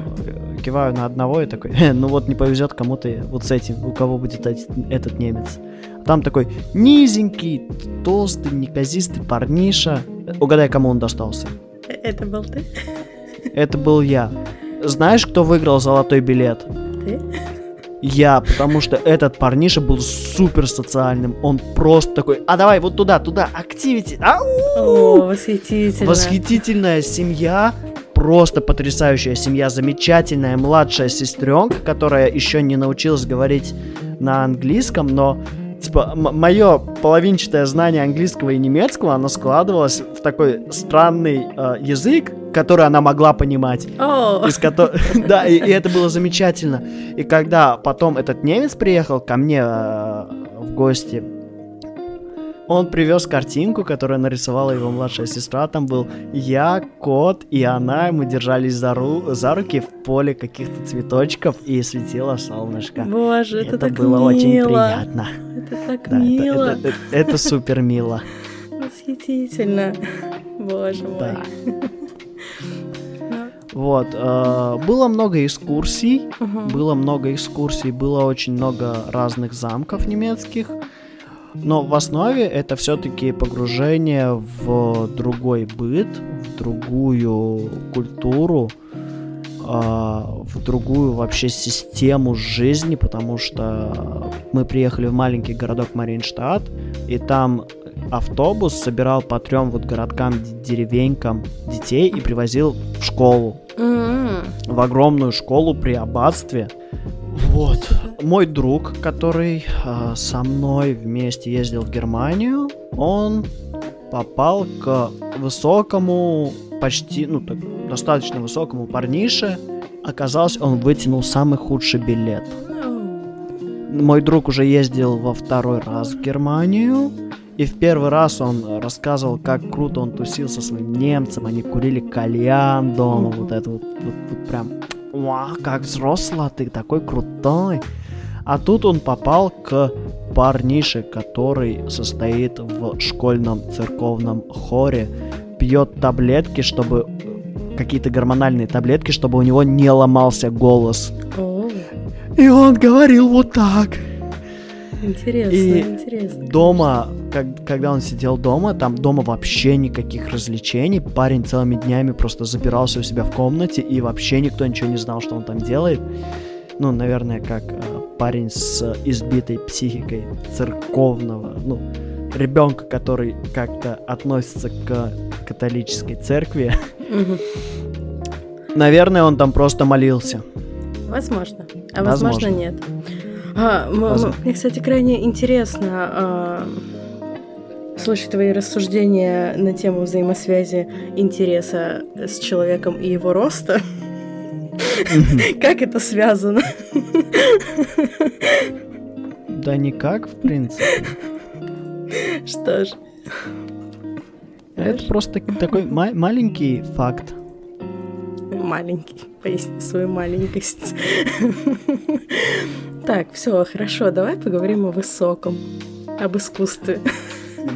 киваю на одного и такой, ну вот не повезет кому-то вот с этим, у кого будет этот немец. Там такой низенький, толстый, неказистый парниша. Угадай, кому он достался. Это был ты? Это был я. Знаешь, кто выиграл золотой билет? Ты? Я, потому что этот парниша был супер социальным. Он просто такой, а давай вот туда, туда, активити. О, восхитительно. Восхитительная семья, просто потрясающая семья, замечательная младшая сестренка, которая еще не научилась говорить на английском, но типа, мое половинчатое знание английского и немецкого, оно складывалось в такой странный э, язык, который она могла понимать. Oh. Из которого... да, и, и это было замечательно. И когда потом этот немец приехал ко мне э, в гости, он привез картинку, которую нарисовала его младшая сестра. Там был я, кот и она. Мы держались за, ру за руки в поле каких-то цветочков и светило солнышко. Боже, это, это так было мило. очень приятно. Это так да, мило. Это, это, это, это супер мило. Восхитительно. Боже мой. Да. Вот, э, было много экскурсий, uh-huh. было много экскурсий, было очень много разных замков немецких. Но в основе это все-таки погружение в другой быт, в другую культуру, а, в другую вообще систему жизни, потому что мы приехали в маленький городок Маринштадт, и там автобус собирал по трем вот городкам, деревенькам детей и привозил в школу. Mm-hmm. В огромную школу при аббатстве. Вот. Мой друг, который э, со мной вместе ездил в Германию, он попал к высокому, почти, ну так, достаточно высокому парнише. Оказалось, он вытянул самый худший билет. Мой друг уже ездил во второй раз в Германию. И в первый раз он рассказывал, как круто он тусил со своим немцем, они курили кальян дома, вот это вот, вот, вот прям Вау, как взрослый ты, такой крутой. А тут он попал к парнише, который состоит в школьном церковном хоре, пьет таблетки, чтобы какие-то гормональные таблетки, чтобы у него не ломался голос. И он говорил вот так. Интересно, и интересно. Дома, как, когда он сидел дома, там дома вообще никаких развлечений. Парень целыми днями просто запирался у себя в комнате, и вообще никто ничего не знал, что он там делает. Ну, наверное, как э, парень с избитой психикой церковного, ну, ребенка, который как-то относится к католической церкви. Наверное, он там просто молился. Возможно. А возможно, возможно нет. А, мне, кстати, крайне интересно, а, Слушай, твои рассуждения на тему взаимосвязи интереса с человеком и его роста. Как это связано? Да никак, в принципе. Что ж. Это просто такой маленький факт. Маленький. Поясни свою маленькость. Так, все, хорошо, давай поговорим о высоком, об искусстве.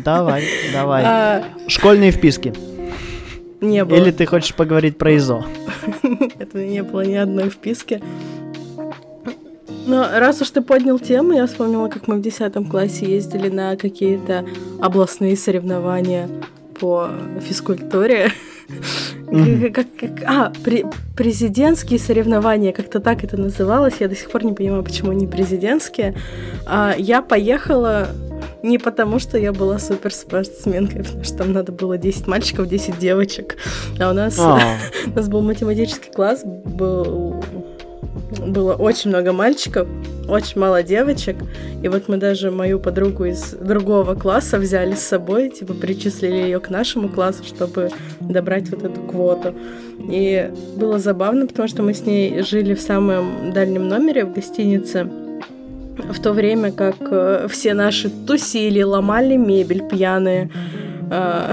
Давай, давай. А... Школьные вписки. Не было. Или ты хочешь поговорить про ИЗО? Это не было ни одной вписки. Но раз уж ты поднял тему, я вспомнила, как мы в 10 классе ездили на какие-то областные соревнования по физкультуре. Как, как, а, при, президентские соревнования, как-то так это называлось. Я до сих пор не понимаю, почему они президентские. А, я поехала не потому, что я была суперспортсменкой, потому что там надо было 10 мальчиков, 10 девочек. А у нас, а. у нас был математический класс, был было очень много мальчиков, очень мало девочек. И вот мы даже мою подругу из другого класса взяли с собой, типа причислили ее к нашему классу, чтобы добрать вот эту квоту. И было забавно, потому что мы с ней жили в самом дальнем номере в гостинице в то время как э, все наши тусили, ломали мебель пьяные. Э,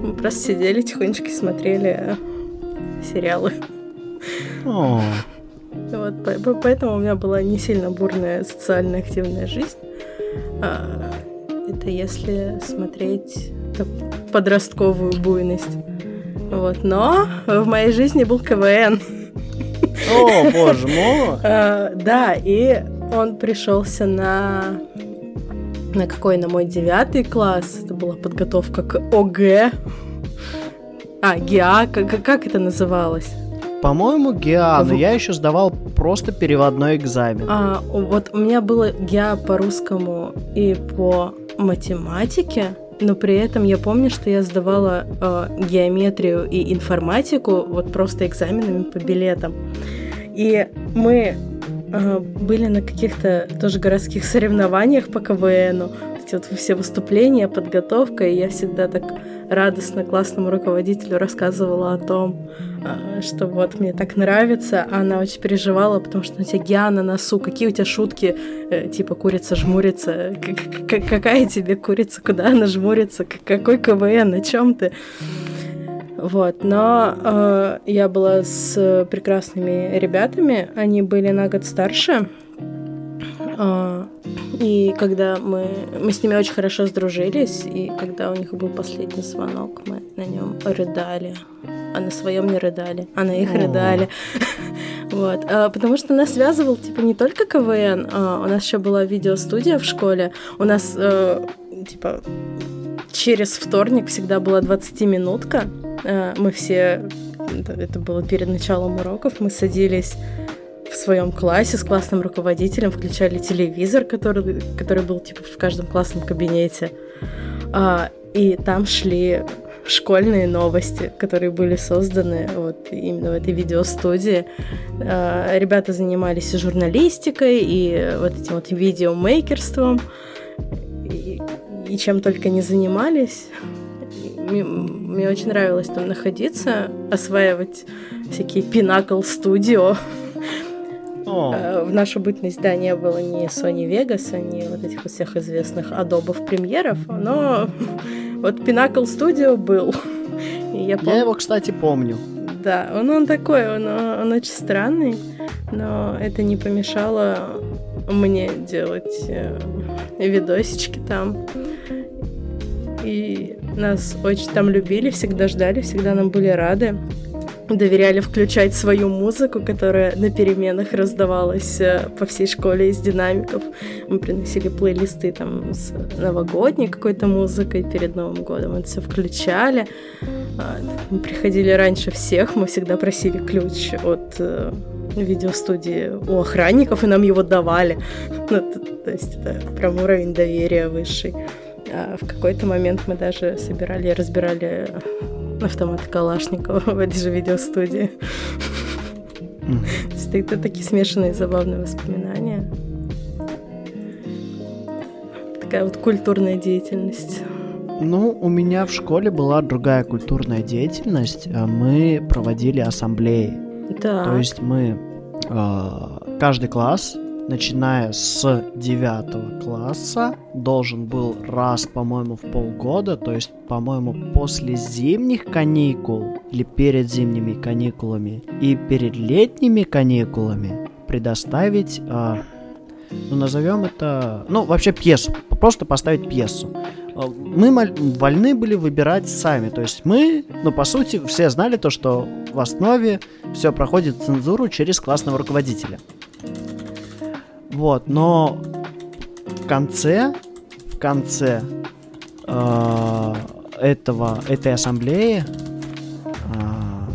мы просто сидели тихонечко и смотрели сериалы. Oh. Вот, поэтому у меня была не сильно бурная социально активная жизнь. А, это если смотреть подростковую буйность. Вот, но в моей жизни был КВН. О, боже мой! А, да, и он пришелся на на какой? На мой девятый класс. Это была подготовка к ОГЭ. А, ГИА, как, как это называлось? По-моему, ГИА, но я еще сдавал просто переводной экзамен. А, вот у меня было ГИА по русскому и по математике, но при этом я помню, что я сдавала э, геометрию и информатику вот просто экзаменами по билетам. И мы э, были на каких-то тоже городских соревнованиях по КВНу. Эти вот все выступления, подготовка, и я всегда так радостно классному руководителю рассказывала о том, а, что вот мне так нравится, а она очень переживала, потому что у тебя гиа на носу, какие у тебя шутки, э, типа курица жмурится, какая тебе курица, куда она жмурится, какой КВН, на чем ты? Вот, но э, я была с прекрасными ребятами, они были на год старше, э, и когда мы, мы с ними очень хорошо сдружились, и когда у них был последний звонок, мы на нем рыдали. А на своем не рыдали, а на их О. рыдали. вот. А, потому что нас связывал, типа, не только КВН, а, у нас еще была видеостудия в школе. У нас, а, типа, через вторник всегда была 20-минутка. А, мы все, это было перед началом уроков, мы садились в своем классе с классным руководителем, включали телевизор, который, который был типа в каждом классном кабинете. А, и там шли школьные новости, которые были созданы вот именно в этой видеостудии. А, ребята занимались и журналистикой, и вот этим вот видеомейкерством, и, и чем только не занимались. Мне, мне очень нравилось там находиться, осваивать всякие Pinnacle Studio, Oh. В нашу бытность, да, не было ни Sony Vegas, ни вот этих вот всех известных Adobe премьеров, но вот Pinnacle Studio был. И я, пом... я его, кстати, помню. Да, он, он такой, он, он очень странный, но это не помешало мне делать э, видосички там. И нас очень там любили, всегда ждали, всегда нам были рады доверяли включать свою музыку, которая на переменах раздавалась э, по всей школе из динамиков. Мы приносили плейлисты там с новогодней какой-то музыкой перед Новым годом. Это все включали. А, мы приходили раньше всех, мы всегда просили ключ от э, видеостудии у охранников, и нам его давали. Ну, то, то есть это прям уровень доверия высший. А в какой-то момент мы даже собирали и разбирали автомат Калашникова в этой же видеостудии. Есть это такие смешанные забавные воспоминания. Такая вот культурная деятельность. Ну, у меня в школе была другая культурная деятельность. А мы проводили ассамблеи. Да. То есть мы э, каждый класс, начиная с девятого класса, должен был раз, по-моему, в полгода, то есть, по-моему, после зимних каникул или перед зимними каникулами и перед летними каникулами предоставить, э, ну, назовем это, ну, вообще пьесу, просто поставить пьесу. А, мы вольны были выбирать сами. То есть мы, ну, по сути, все знали то, что в основе все проходит цензуру через классного руководителя. Вот, но в конце, в конце э, этого, этой ассамблеи э,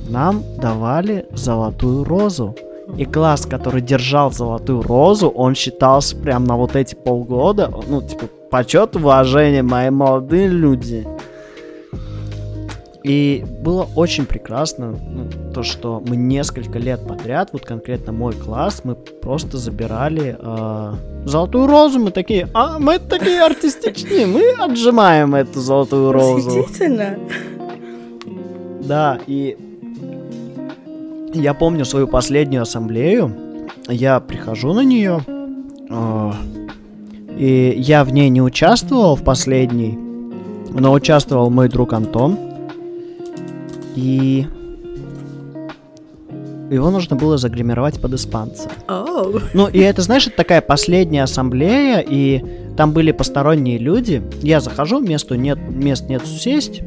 нам давали золотую розу. И класс, который держал золотую розу, он считался прям на вот эти полгода, ну, типа, почет, уважение, мои молодые люди. И было очень прекрасно ну, то, что мы несколько лет подряд, вот конкретно мой класс, мы просто забирали э, золотую розу. Мы такие, а мы такие артистичные, мы отжимаем эту золотую розу. Действительно. Да, и я помню свою последнюю ассамблею. Я прихожу на нее. Э, и я в ней не участвовал в последней, но участвовал мой друг Антон. И его нужно было загримировать под испанца. Oh. Ну, и это, знаешь, это такая последняя ассамблея, и там были посторонние люди. Я захожу, месту нет, мест нет сесть.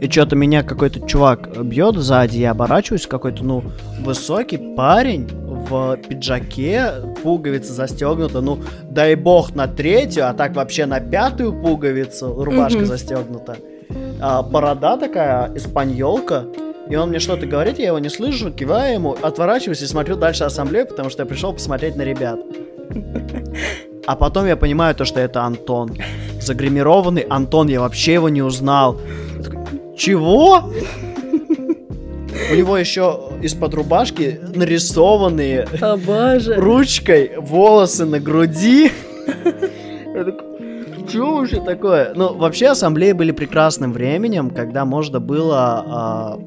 И что-то меня какой-то чувак бьет сзади, я оборачиваюсь, какой-то, ну, высокий парень в пиджаке, пуговица застегнута, ну, дай бог на третью, а так вообще на пятую пуговицу рубашка mm-hmm. застегнута. А, борода такая, испаньолка, и он мне что-то говорит, я его не слышу, киваю ему, отворачиваюсь и смотрю дальше ассамблею, потому что я пришел посмотреть на ребят. А потом я понимаю то, что это Антон. Загримированный Антон, я вообще его не узнал. Чего? У него еще из-под рубашки нарисованные О, боже. ручкой волосы на груди. Что вообще такое? Ну, вообще ассамблеи были прекрасным временем, когда можно было а,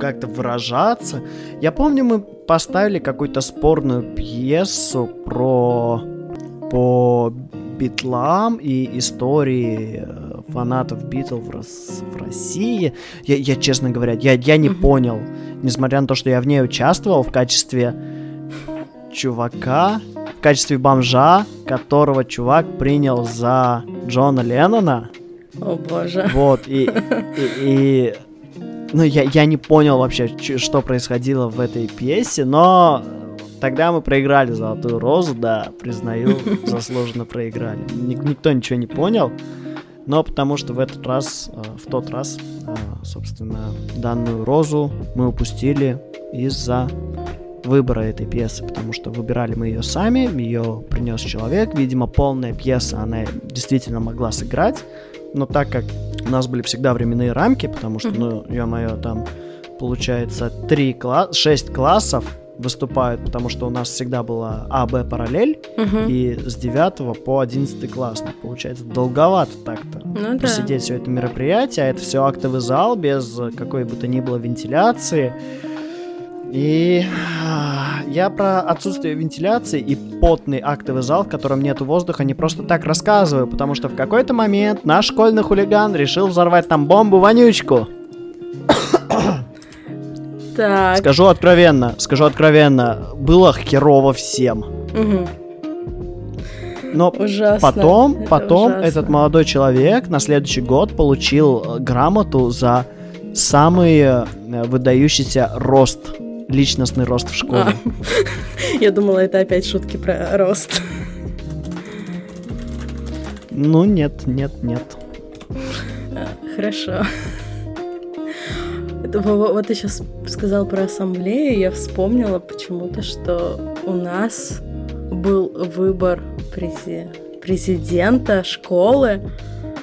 как-то выражаться. Я помню, мы поставили какую-то спорную пьесу про по битлам и истории э, фанатов Битл в, Рос... в России. Я, я, честно говоря, я, я не понял, несмотря на то, что я в ней участвовал в качестве чувака, в качестве бомжа, которого чувак принял за Джона Леннона. О боже. Вот, и, и, и ну, я, я не понял вообще, что происходило в этой пьесе, но Тогда мы проиграли Золотую Розу, да, признаю, заслуженно проиграли. Ник- никто ничего не понял, но потому что в этот раз, э, в тот раз, э, собственно, данную Розу мы упустили из-за выбора этой пьесы, потому что выбирали мы ее сами, ее принес человек, видимо, полная пьеса, она действительно могла сыграть, но так как у нас были всегда временные рамки, потому что, ну, ё-моё, там получается 3 класс, 6 классов, выступают, потому что у нас всегда была А, Б параллель, угу. и с 9 по 11 класс. Ну, получается, долговато так-то ну, посидеть да. все это мероприятие, а это все актовый зал без какой бы то ни было вентиляции. И а, я про отсутствие вентиляции и потный актовый зал, в котором нет воздуха, не просто так рассказываю, потому что в какой-то момент наш школьный хулиган решил взорвать там бомбу-вонючку. Так. Скажу откровенно, скажу откровенно, было херово всем. Угу. Но ужасно. потом, Это потом ужасно. этот молодой человек на следующий год получил э, грамоту за самый э, выдающийся рост, личностный рост в школе. А. Я думала, это опять шутки про рост. Ну нет, нет, нет. Хорошо. Вот ты сейчас сказал про ассамблею, я вспомнила почему-то, что у нас был выбор президента школы,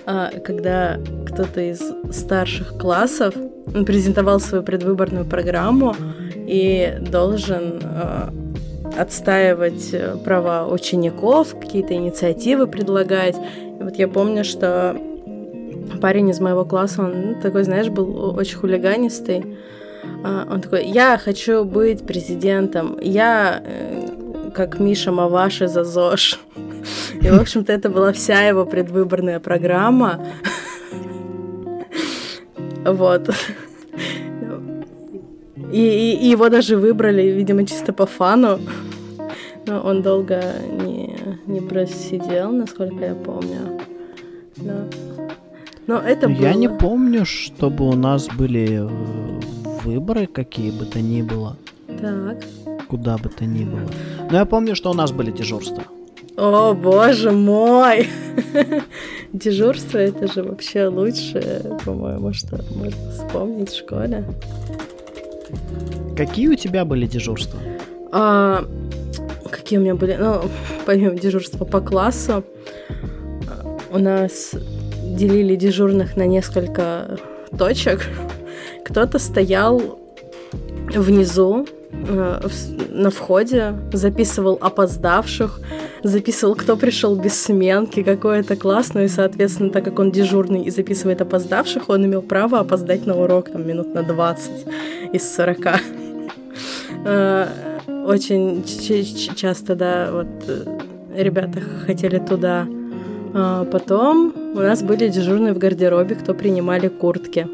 а, когда кто-то из старших классов презентовал свою предвыборную программу и должен а, отстаивать права учеников, какие-то инициативы предлагать. И вот я помню, что парень из моего класса, он такой, знаешь, был очень хулиганистый. А, он такой, я хочу быть президентом, я э, как Миша Маваши за ЗОЖ. И, в общем-то, это была вся его предвыборная программа. Вот. И, и, и его даже выбрали, видимо, чисто по фану. Но он долго не, не просидел, насколько я помню. Да. Но это было... Я не помню, чтобы у нас были э, выборы какие бы то ни было. Так. Куда бы то ни было. Но я помню, что у нас были дежурства. О, боже мой! Дежурство это же вообще лучшее, по-моему, что можно вспомнить в школе. Какие у тебя были дежурства? А, какие у меня были? Ну, помимо дежурства по классу, у нас делили дежурных на несколько точек. Кто-то стоял внизу, э, на входе, записывал опоздавших, записывал, кто пришел без сменки, какой это классно, и, соответственно, так как он дежурный и записывает опоздавших, он имел право опоздать на урок там минут на 20 из 40. Э, очень часто, да, вот э, ребята хотели туда. А потом у нас были дежурные в гардеробе, кто принимали куртки.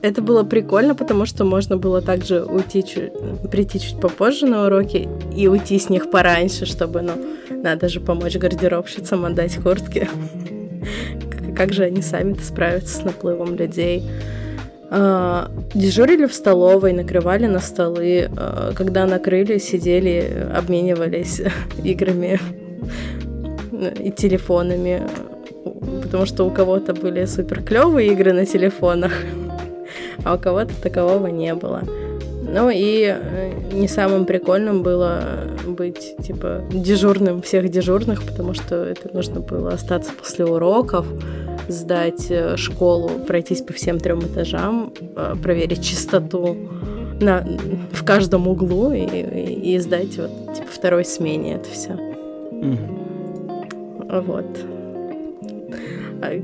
Это было прикольно, потому что можно было также уйти чуть, прийти чуть попозже на уроки и уйти с них пораньше, чтобы, ну, надо же помочь гардеробщицам отдать куртки. Как же они сами-то справятся с наплывом людей? А, дежурили в столовой, накрывали на столы. А, когда накрыли, сидели, обменивались играми и телефонами. Потому что у кого-то были супер клевые игры на телефонах, а у кого-то такового не было. Ну и э, не самым прикольным было быть, типа, дежурным всех дежурных, потому что это нужно было остаться после уроков, сдать э, школу, пройтись по всем трем этажам, э, проверить чистоту на, в каждом углу и, и, и сдать вот, типа, второй смене это все. Mm. Вот.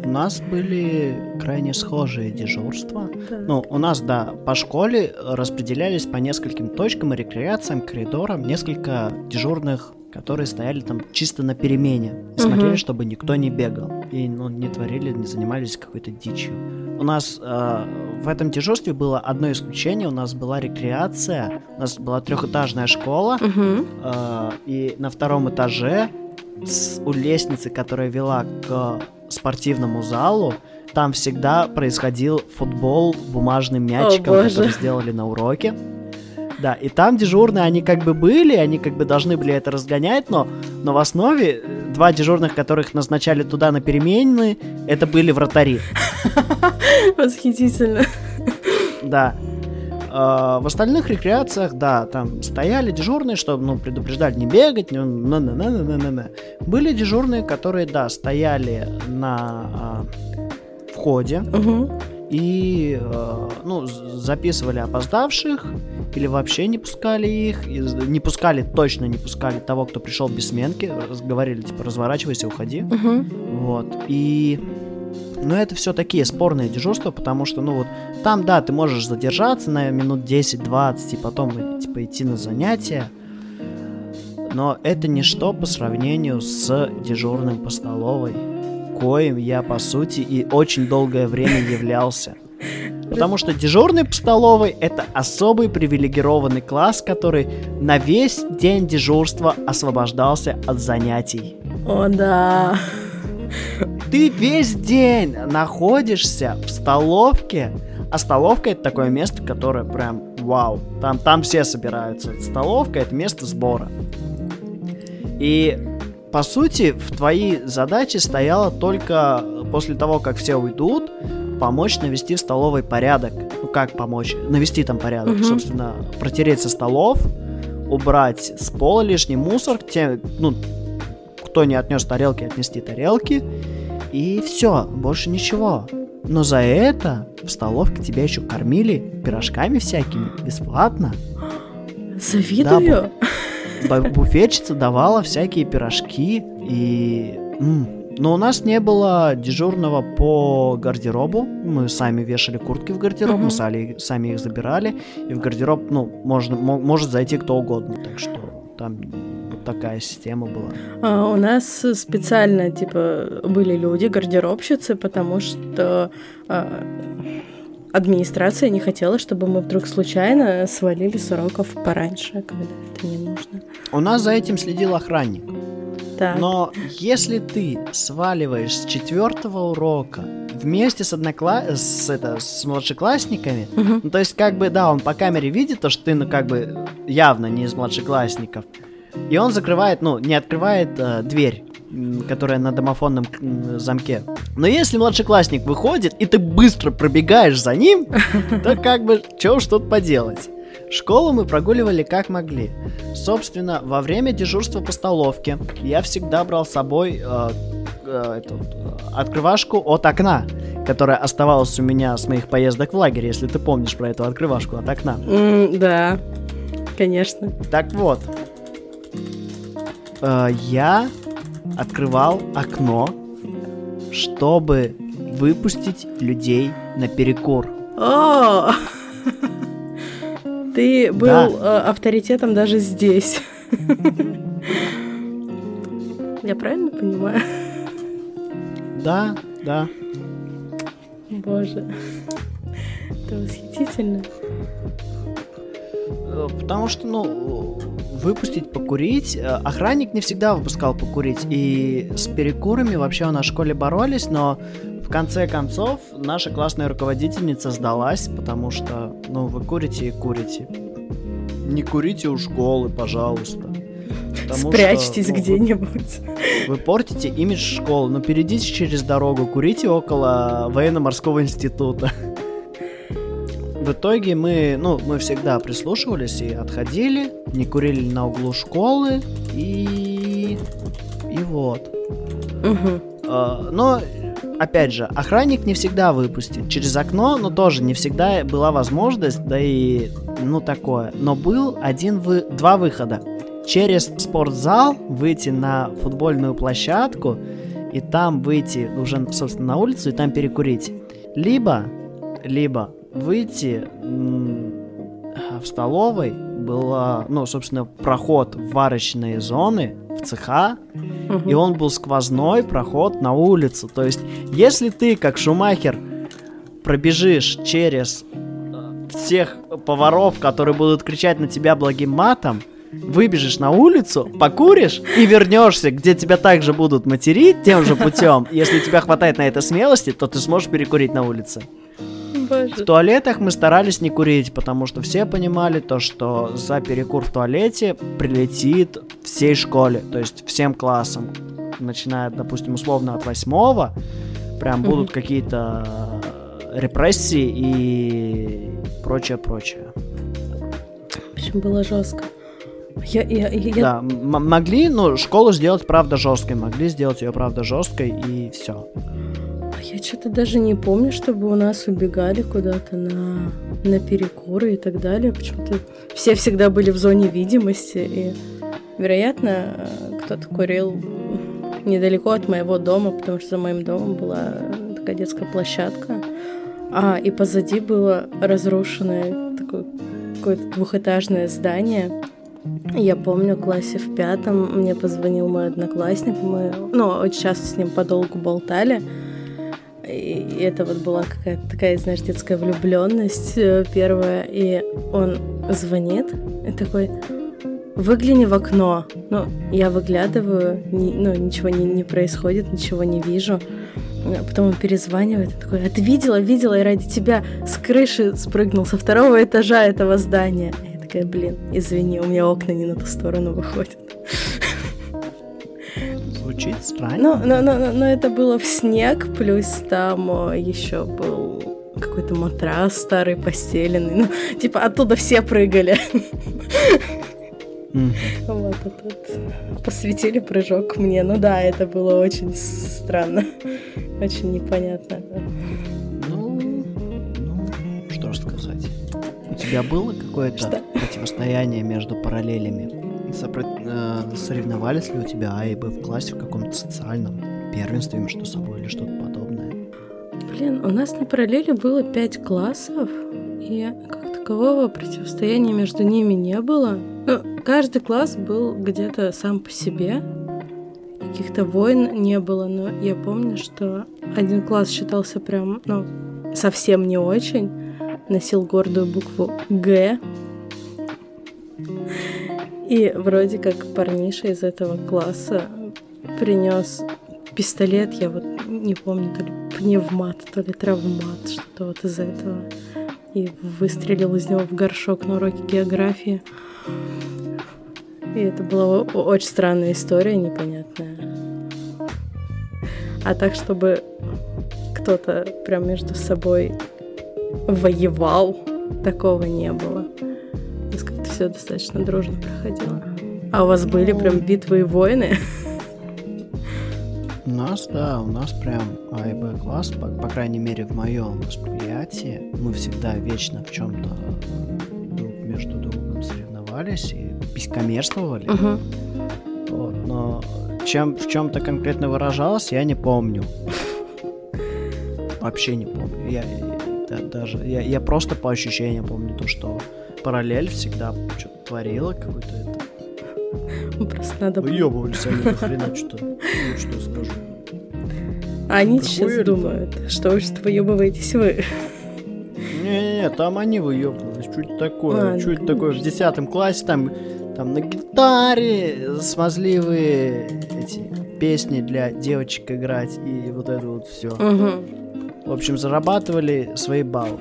У нас были крайне схожие дежурства. Да. Ну, у нас, да, по школе распределялись по нескольким точкам и рекреациям, коридорам, несколько дежурных, которые стояли там чисто на перемене. И смотрели, угу. чтобы никто не бегал. И ну, не творили, не занимались какой-то дичью. У нас э, в этом дежурстве было одно исключение. У нас была рекреация. У нас была трехэтажная школа. Угу. Э, и на втором этаже с, у лестницы, которая вела к спортивному залу, там всегда происходил футбол бумажным мячиком, О, который сделали на уроке. Да, и там дежурные, они как бы были, они как бы должны были это разгонять, но, но в основе э, два дежурных, которых назначали туда на перемены, это были вратари. Восхитительно. Да. А, в остальных рекреациях, да, там стояли дежурные, чтобы, ну, предупреждать не бегать, ну, на на на на на на Были дежурные, которые, да, стояли на а, входе угу. и, а, ну, записывали опоздавших или вообще не пускали их, не пускали, точно не пускали того, кто пришел без сменки, говорили, типа, разворачивайся, уходи. Угу. Вот, и но это все такие спорные дежурства, потому что, ну вот, там, да, ты можешь задержаться на минут 10-20 и потом, типа, идти на занятия. Но это ничто по сравнению с дежурным по столовой, коим я, по сути, и очень долгое время являлся. Потому что дежурный по столовой — это особый привилегированный класс, который на весь день дежурства освобождался от занятий. О, да. Ты весь день находишься в столовке, а столовка это такое место, которое прям вау. Там, там все собираются. Столовка это место сбора. И по сути, в твоей задаче стояло только после того, как все уйдут, помочь навести в столовой порядок. Ну как помочь? Навести там порядок. Угу. Собственно, протереть со столов, убрать с пола лишний мусор, те, ну, кто не отнес тарелки, отнести тарелки. И все, больше ничего. Но за это в столовке тебя еще кормили пирожками всякими бесплатно. Завидую. Да, буфетчица давала всякие пирожки и м, Но у нас не было дежурного по гардеробу. Мы сами вешали куртки в гардероб, uh-huh. мы сами, сами их забирали. И в гардероб, ну, можно, может зайти кто угодно. Так что там такая система была. А, у нас специально, типа, были люди, гардеробщицы, потому что а, администрация не хотела, чтобы мы вдруг случайно свалили с уроков пораньше, когда это не нужно. У нас за этим следил охранник. Так. Но если ты сваливаешь с четвертого урока вместе с, однокла... с, это, с младшеклассниками, угу. ну, то есть как бы, да, он по камере видит то, что ты, ну, как бы явно не из младшеклассников, и он закрывает, ну, не открывает э, дверь которая на домофонном замке. Но если младшеклассник выходит, и ты быстро пробегаешь за ним, то как бы, чё уж тут поделать. Школу мы прогуливали как могли. Собственно, во время дежурства по столовке я всегда брал с собой э, э, эту, э, открывашку от окна, которая оставалась у меня с моих поездок в лагерь, если ты помнишь про эту открывашку от окна. Mm, да, конечно. Так вот, э, я открывал окно, чтобы выпустить людей на перекур. О! Ты был да. Э, авторитетом даже здесь. Я правильно понимаю? Да, да. Боже. Это восхитительно. Э, потому что, ну, выпустить покурить. Э, охранник не всегда выпускал покурить. И с перекурами вообще у нас в школе боролись, но в конце концов наша классная руководительница сдалась, потому что, ну, вы курите и курите. Не курите у школы, пожалуйста. Потому Спрячьтесь что, ну, где-нибудь. Вы, вы портите имидж школы. Ну, перейдите через дорогу, курите около военно-морского института. В итоге мы, ну, мы всегда прислушивались и отходили, не курили на углу школы и... и вот. Угу. но, опять же, охранник не всегда выпустит через окно, но тоже не всегда была возможность, да и, ну, такое. Но был один, вы... два выхода. Через спортзал выйти на футбольную площадку и там выйти уже, собственно, на улицу и там перекурить. Либо, либо выйти в столовой была, ну, собственно, проход в варочные зоны, в цеха, угу. и он был сквозной проход на улицу. То есть, если ты, как Шумахер, пробежишь через э, всех поваров, которые будут кричать на тебя благим матом, выбежишь на улицу, покуришь и вернешься, где тебя также будут материть тем же путем. Если тебя хватает на это смелости, то ты сможешь перекурить на улице. В туалетах мы старались не курить, потому что все понимали то, что за перекур в туалете прилетит всей школе, то есть всем классам. Начиная, допустим, условно от восьмого, прям mm будут какие-то репрессии и прочее, прочее. В общем, было жестко. Я, я, я... Да, могли, ну, школу сделать правда жесткой, могли сделать ее правда жесткой и все. Я что-то даже не помню, чтобы у нас убегали куда-то на, на перекуры и так далее. Почему-то все всегда были в зоне видимости. И, вероятно, кто-то курил недалеко от моего дома, потому что за моим домом была такая детская площадка. А, и позади было разрушенное такое какое-то двухэтажное здание. Я помню, в классе в пятом мне позвонил мой одноклассник, мы, ну, очень часто с ним подолгу болтали, и это вот была какая-то такая, знаешь, детская влюбленность э, первая. И он звонит и такой, выгляни в окно. Ну, я выглядываю, ни, ну, ничего не, не происходит, ничего не вижу. А потом он перезванивает и такой, а ты видела, видела, и ради тебя с крыши спрыгнул со второго этажа этого здания. И я такая, блин, извини, у меня окна не на ту сторону выходят звучит странно. Но, но, но, но это было в снег, плюс там еще был какой-то матрас старый постеленный. Ну, типа оттуда все прыгали. Вот, а тут посвятили прыжок мне. Ну да, это было очень странно. Очень непонятно. Ну, ну что ж сказать. У тебя было какое-то противостояние между параллелями? Сопро... Э, соревновались ли у тебя А и Б в классе в каком-то социальном? первенстве между собой или что-то подобное. Блин, у нас на параллели было пять классов, и как такового противостояния между ними не было. Ну, каждый класс был где-то сам по себе. Каких-то войн не было, но я помню, что один класс считался прям, ну, совсем не очень. Носил гордую букву «Г», и вроде как парниша из этого класса принес пистолет, я вот не помню, то ли пневмат, то ли травмат, что-то вот из этого. И выстрелил из него в горшок на уроке географии. И это была очень странная история, непонятная. А так, чтобы кто-то прям между собой воевал, такого не было все достаточно дружно проходило. А у вас были прям битвы и войны? У нас, да, у нас прям А и Б класс, по, по крайней мере, в моем восприятии, мы всегда вечно в чем-то друг между другом соревновались и бескомерствовали. Угу. Вот, но чем в чем-то конкретно выражалось, я не помню. Вообще не помню. Я, я даже я, я просто по ощущениям помню то, что параллель всегда что-то творила, какой-то это... Ну, просто надо... Выебывались они до хрена что-то. Ну, что скажу. А они сейчас думают, что вы что выебываетесь вы. Не-не-не, там они выебывались. Это такое? А, это такое? В десятом классе там, там на гитаре смазливые эти песни для девочек играть и вот это вот все. Угу. В общем, зарабатывали свои баллы.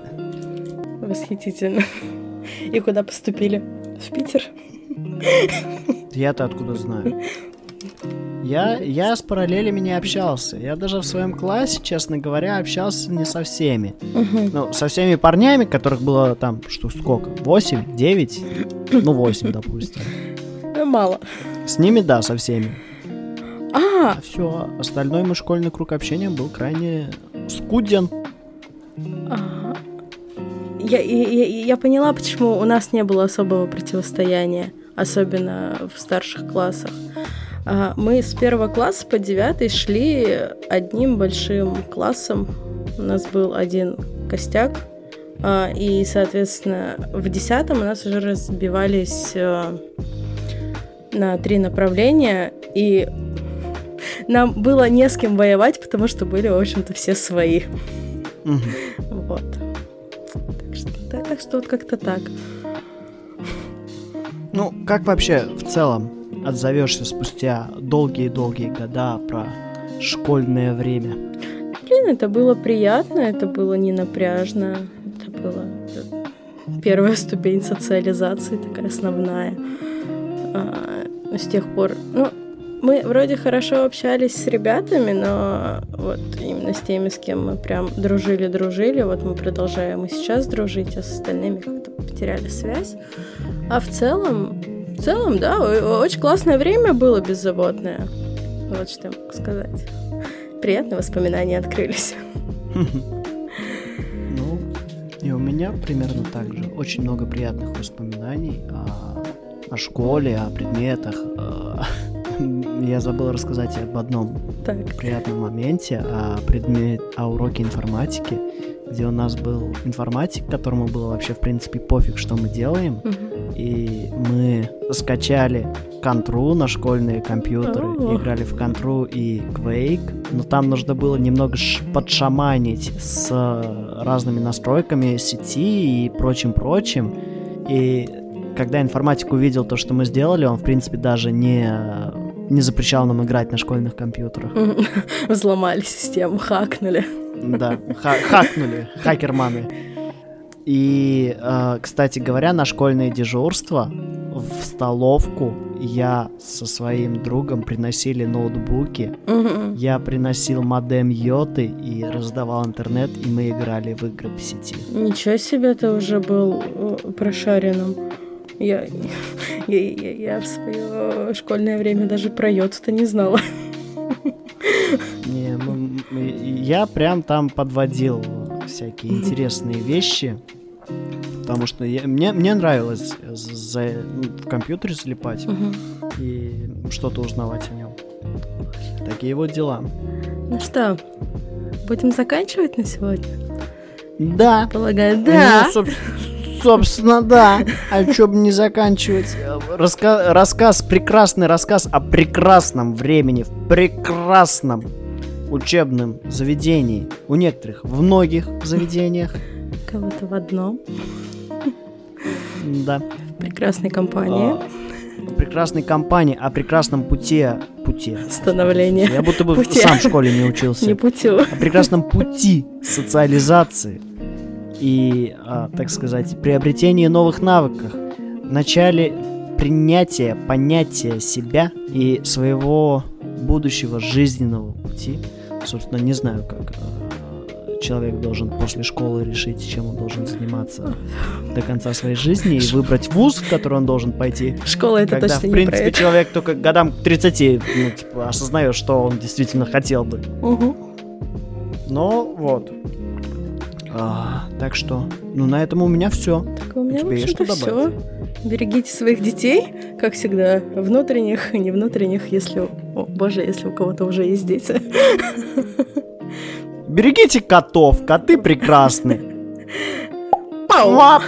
Восхитительно. И куда поступили? В Питер? Я-то откуда знаю? Я, я с параллелями не общался. Я даже в своем классе, честно говоря, общался не со всеми. Угу. Ну, со всеми парнями, которых было там, что сколько? Восемь, девять? Ну, восемь, допустим. Ну, мало. С ними, да, со всеми. А, а все, остальной мой школьный круг общения был крайне скуден. Ага я, я, я поняла, почему у нас не было особого противостояния, особенно в старших классах. А, мы с первого класса по девятый шли одним большим классом. У нас был один костяк, а, и, соответственно, в десятом у нас уже разбивались э, на три направления, и нам было не с кем воевать, потому что были, в общем-то, все свои. Угу. Вот. Что вот как-то так. Ну, как вообще в целом отзовешься спустя долгие-долгие года про школьное время? Блин, это было приятно, это было не напряжно, это было первая ступень социализации, такая основная. А, с тех пор, ну, мы вроде хорошо общались с ребятами, но вот именно с теми, с кем мы прям дружили-дружили, вот мы продолжаем и сейчас дружить, а с остальными как-то потеряли связь. А в целом, в целом, да, очень классное время было беззаботное. Вот что я могу сказать. Приятные воспоминания открылись. Ну, и у меня примерно так же. Очень много приятных воспоминаний о, о школе, о предметах, я забыл рассказать об одном так. приятном моменте, о, предмет, о уроке информатики, где у нас был информатик, которому было вообще, в принципе, пофиг, что мы делаем. Угу. И мы скачали контру на школьные компьютеры, О-о-о. играли в контру и Quake, но там нужно было немного подшаманить с разными настройками сети и прочим-прочим. И когда информатик увидел то, что мы сделали, он, в принципе, даже не не запрещал нам играть на школьных компьютерах. Взломали систему, хакнули. Да, ха хакнули, хакерманы. И, э, кстати говоря, на школьное дежурство в столовку я со своим другом приносили ноутбуки, я приносил модем Йоты и раздавал интернет, и мы играли в игры в сети. Ничего себе, ты уже был э, прошаренным. Я, я, я, я в свое школьное время даже про йоту-то не знала. Не, мы, я прям там подводил всякие интересные вещи, потому что я, мне, мне нравилось за, ну, в компьютере залипать угу. и что-то узнавать о нем. Такие вот дела. Ну что, будем заканчивать на сегодня? Да. Полагаю, да. Ну, собственно, да. А что бы не заканчивать? Раска рассказ, прекрасный рассказ о прекрасном времени, в прекрасном учебном заведении. У некоторых, в многих заведениях. Кого-то в одном. Да. В прекрасной компании. А, в прекрасной компании, о прекрасном пути... Пути. Становления. Я будто бы пути. сам в школе не учился. Не путю. О прекрасном пути социализации и, а, так сказать, приобретении новых навыков. В начале принятия понятия себя и своего будущего жизненного пути. Собственно, не знаю, как а, человек должен после школы решить, чем он должен заниматься до конца своей жизни и выбрать вуз, в который он должен пойти. Школа это когда, точно в принципе, не про человек только годам к 30 ну, типа, осознает, что он действительно хотел бы. Угу. Но вот. А, так что, ну на этом у меня все. Так у меня, у есть что все. Берегите своих детей, как всегда, внутренних и не внутренних, если... О, боже, если у кого-то уже есть дети. Берегите котов, коты прекрасны. Пау!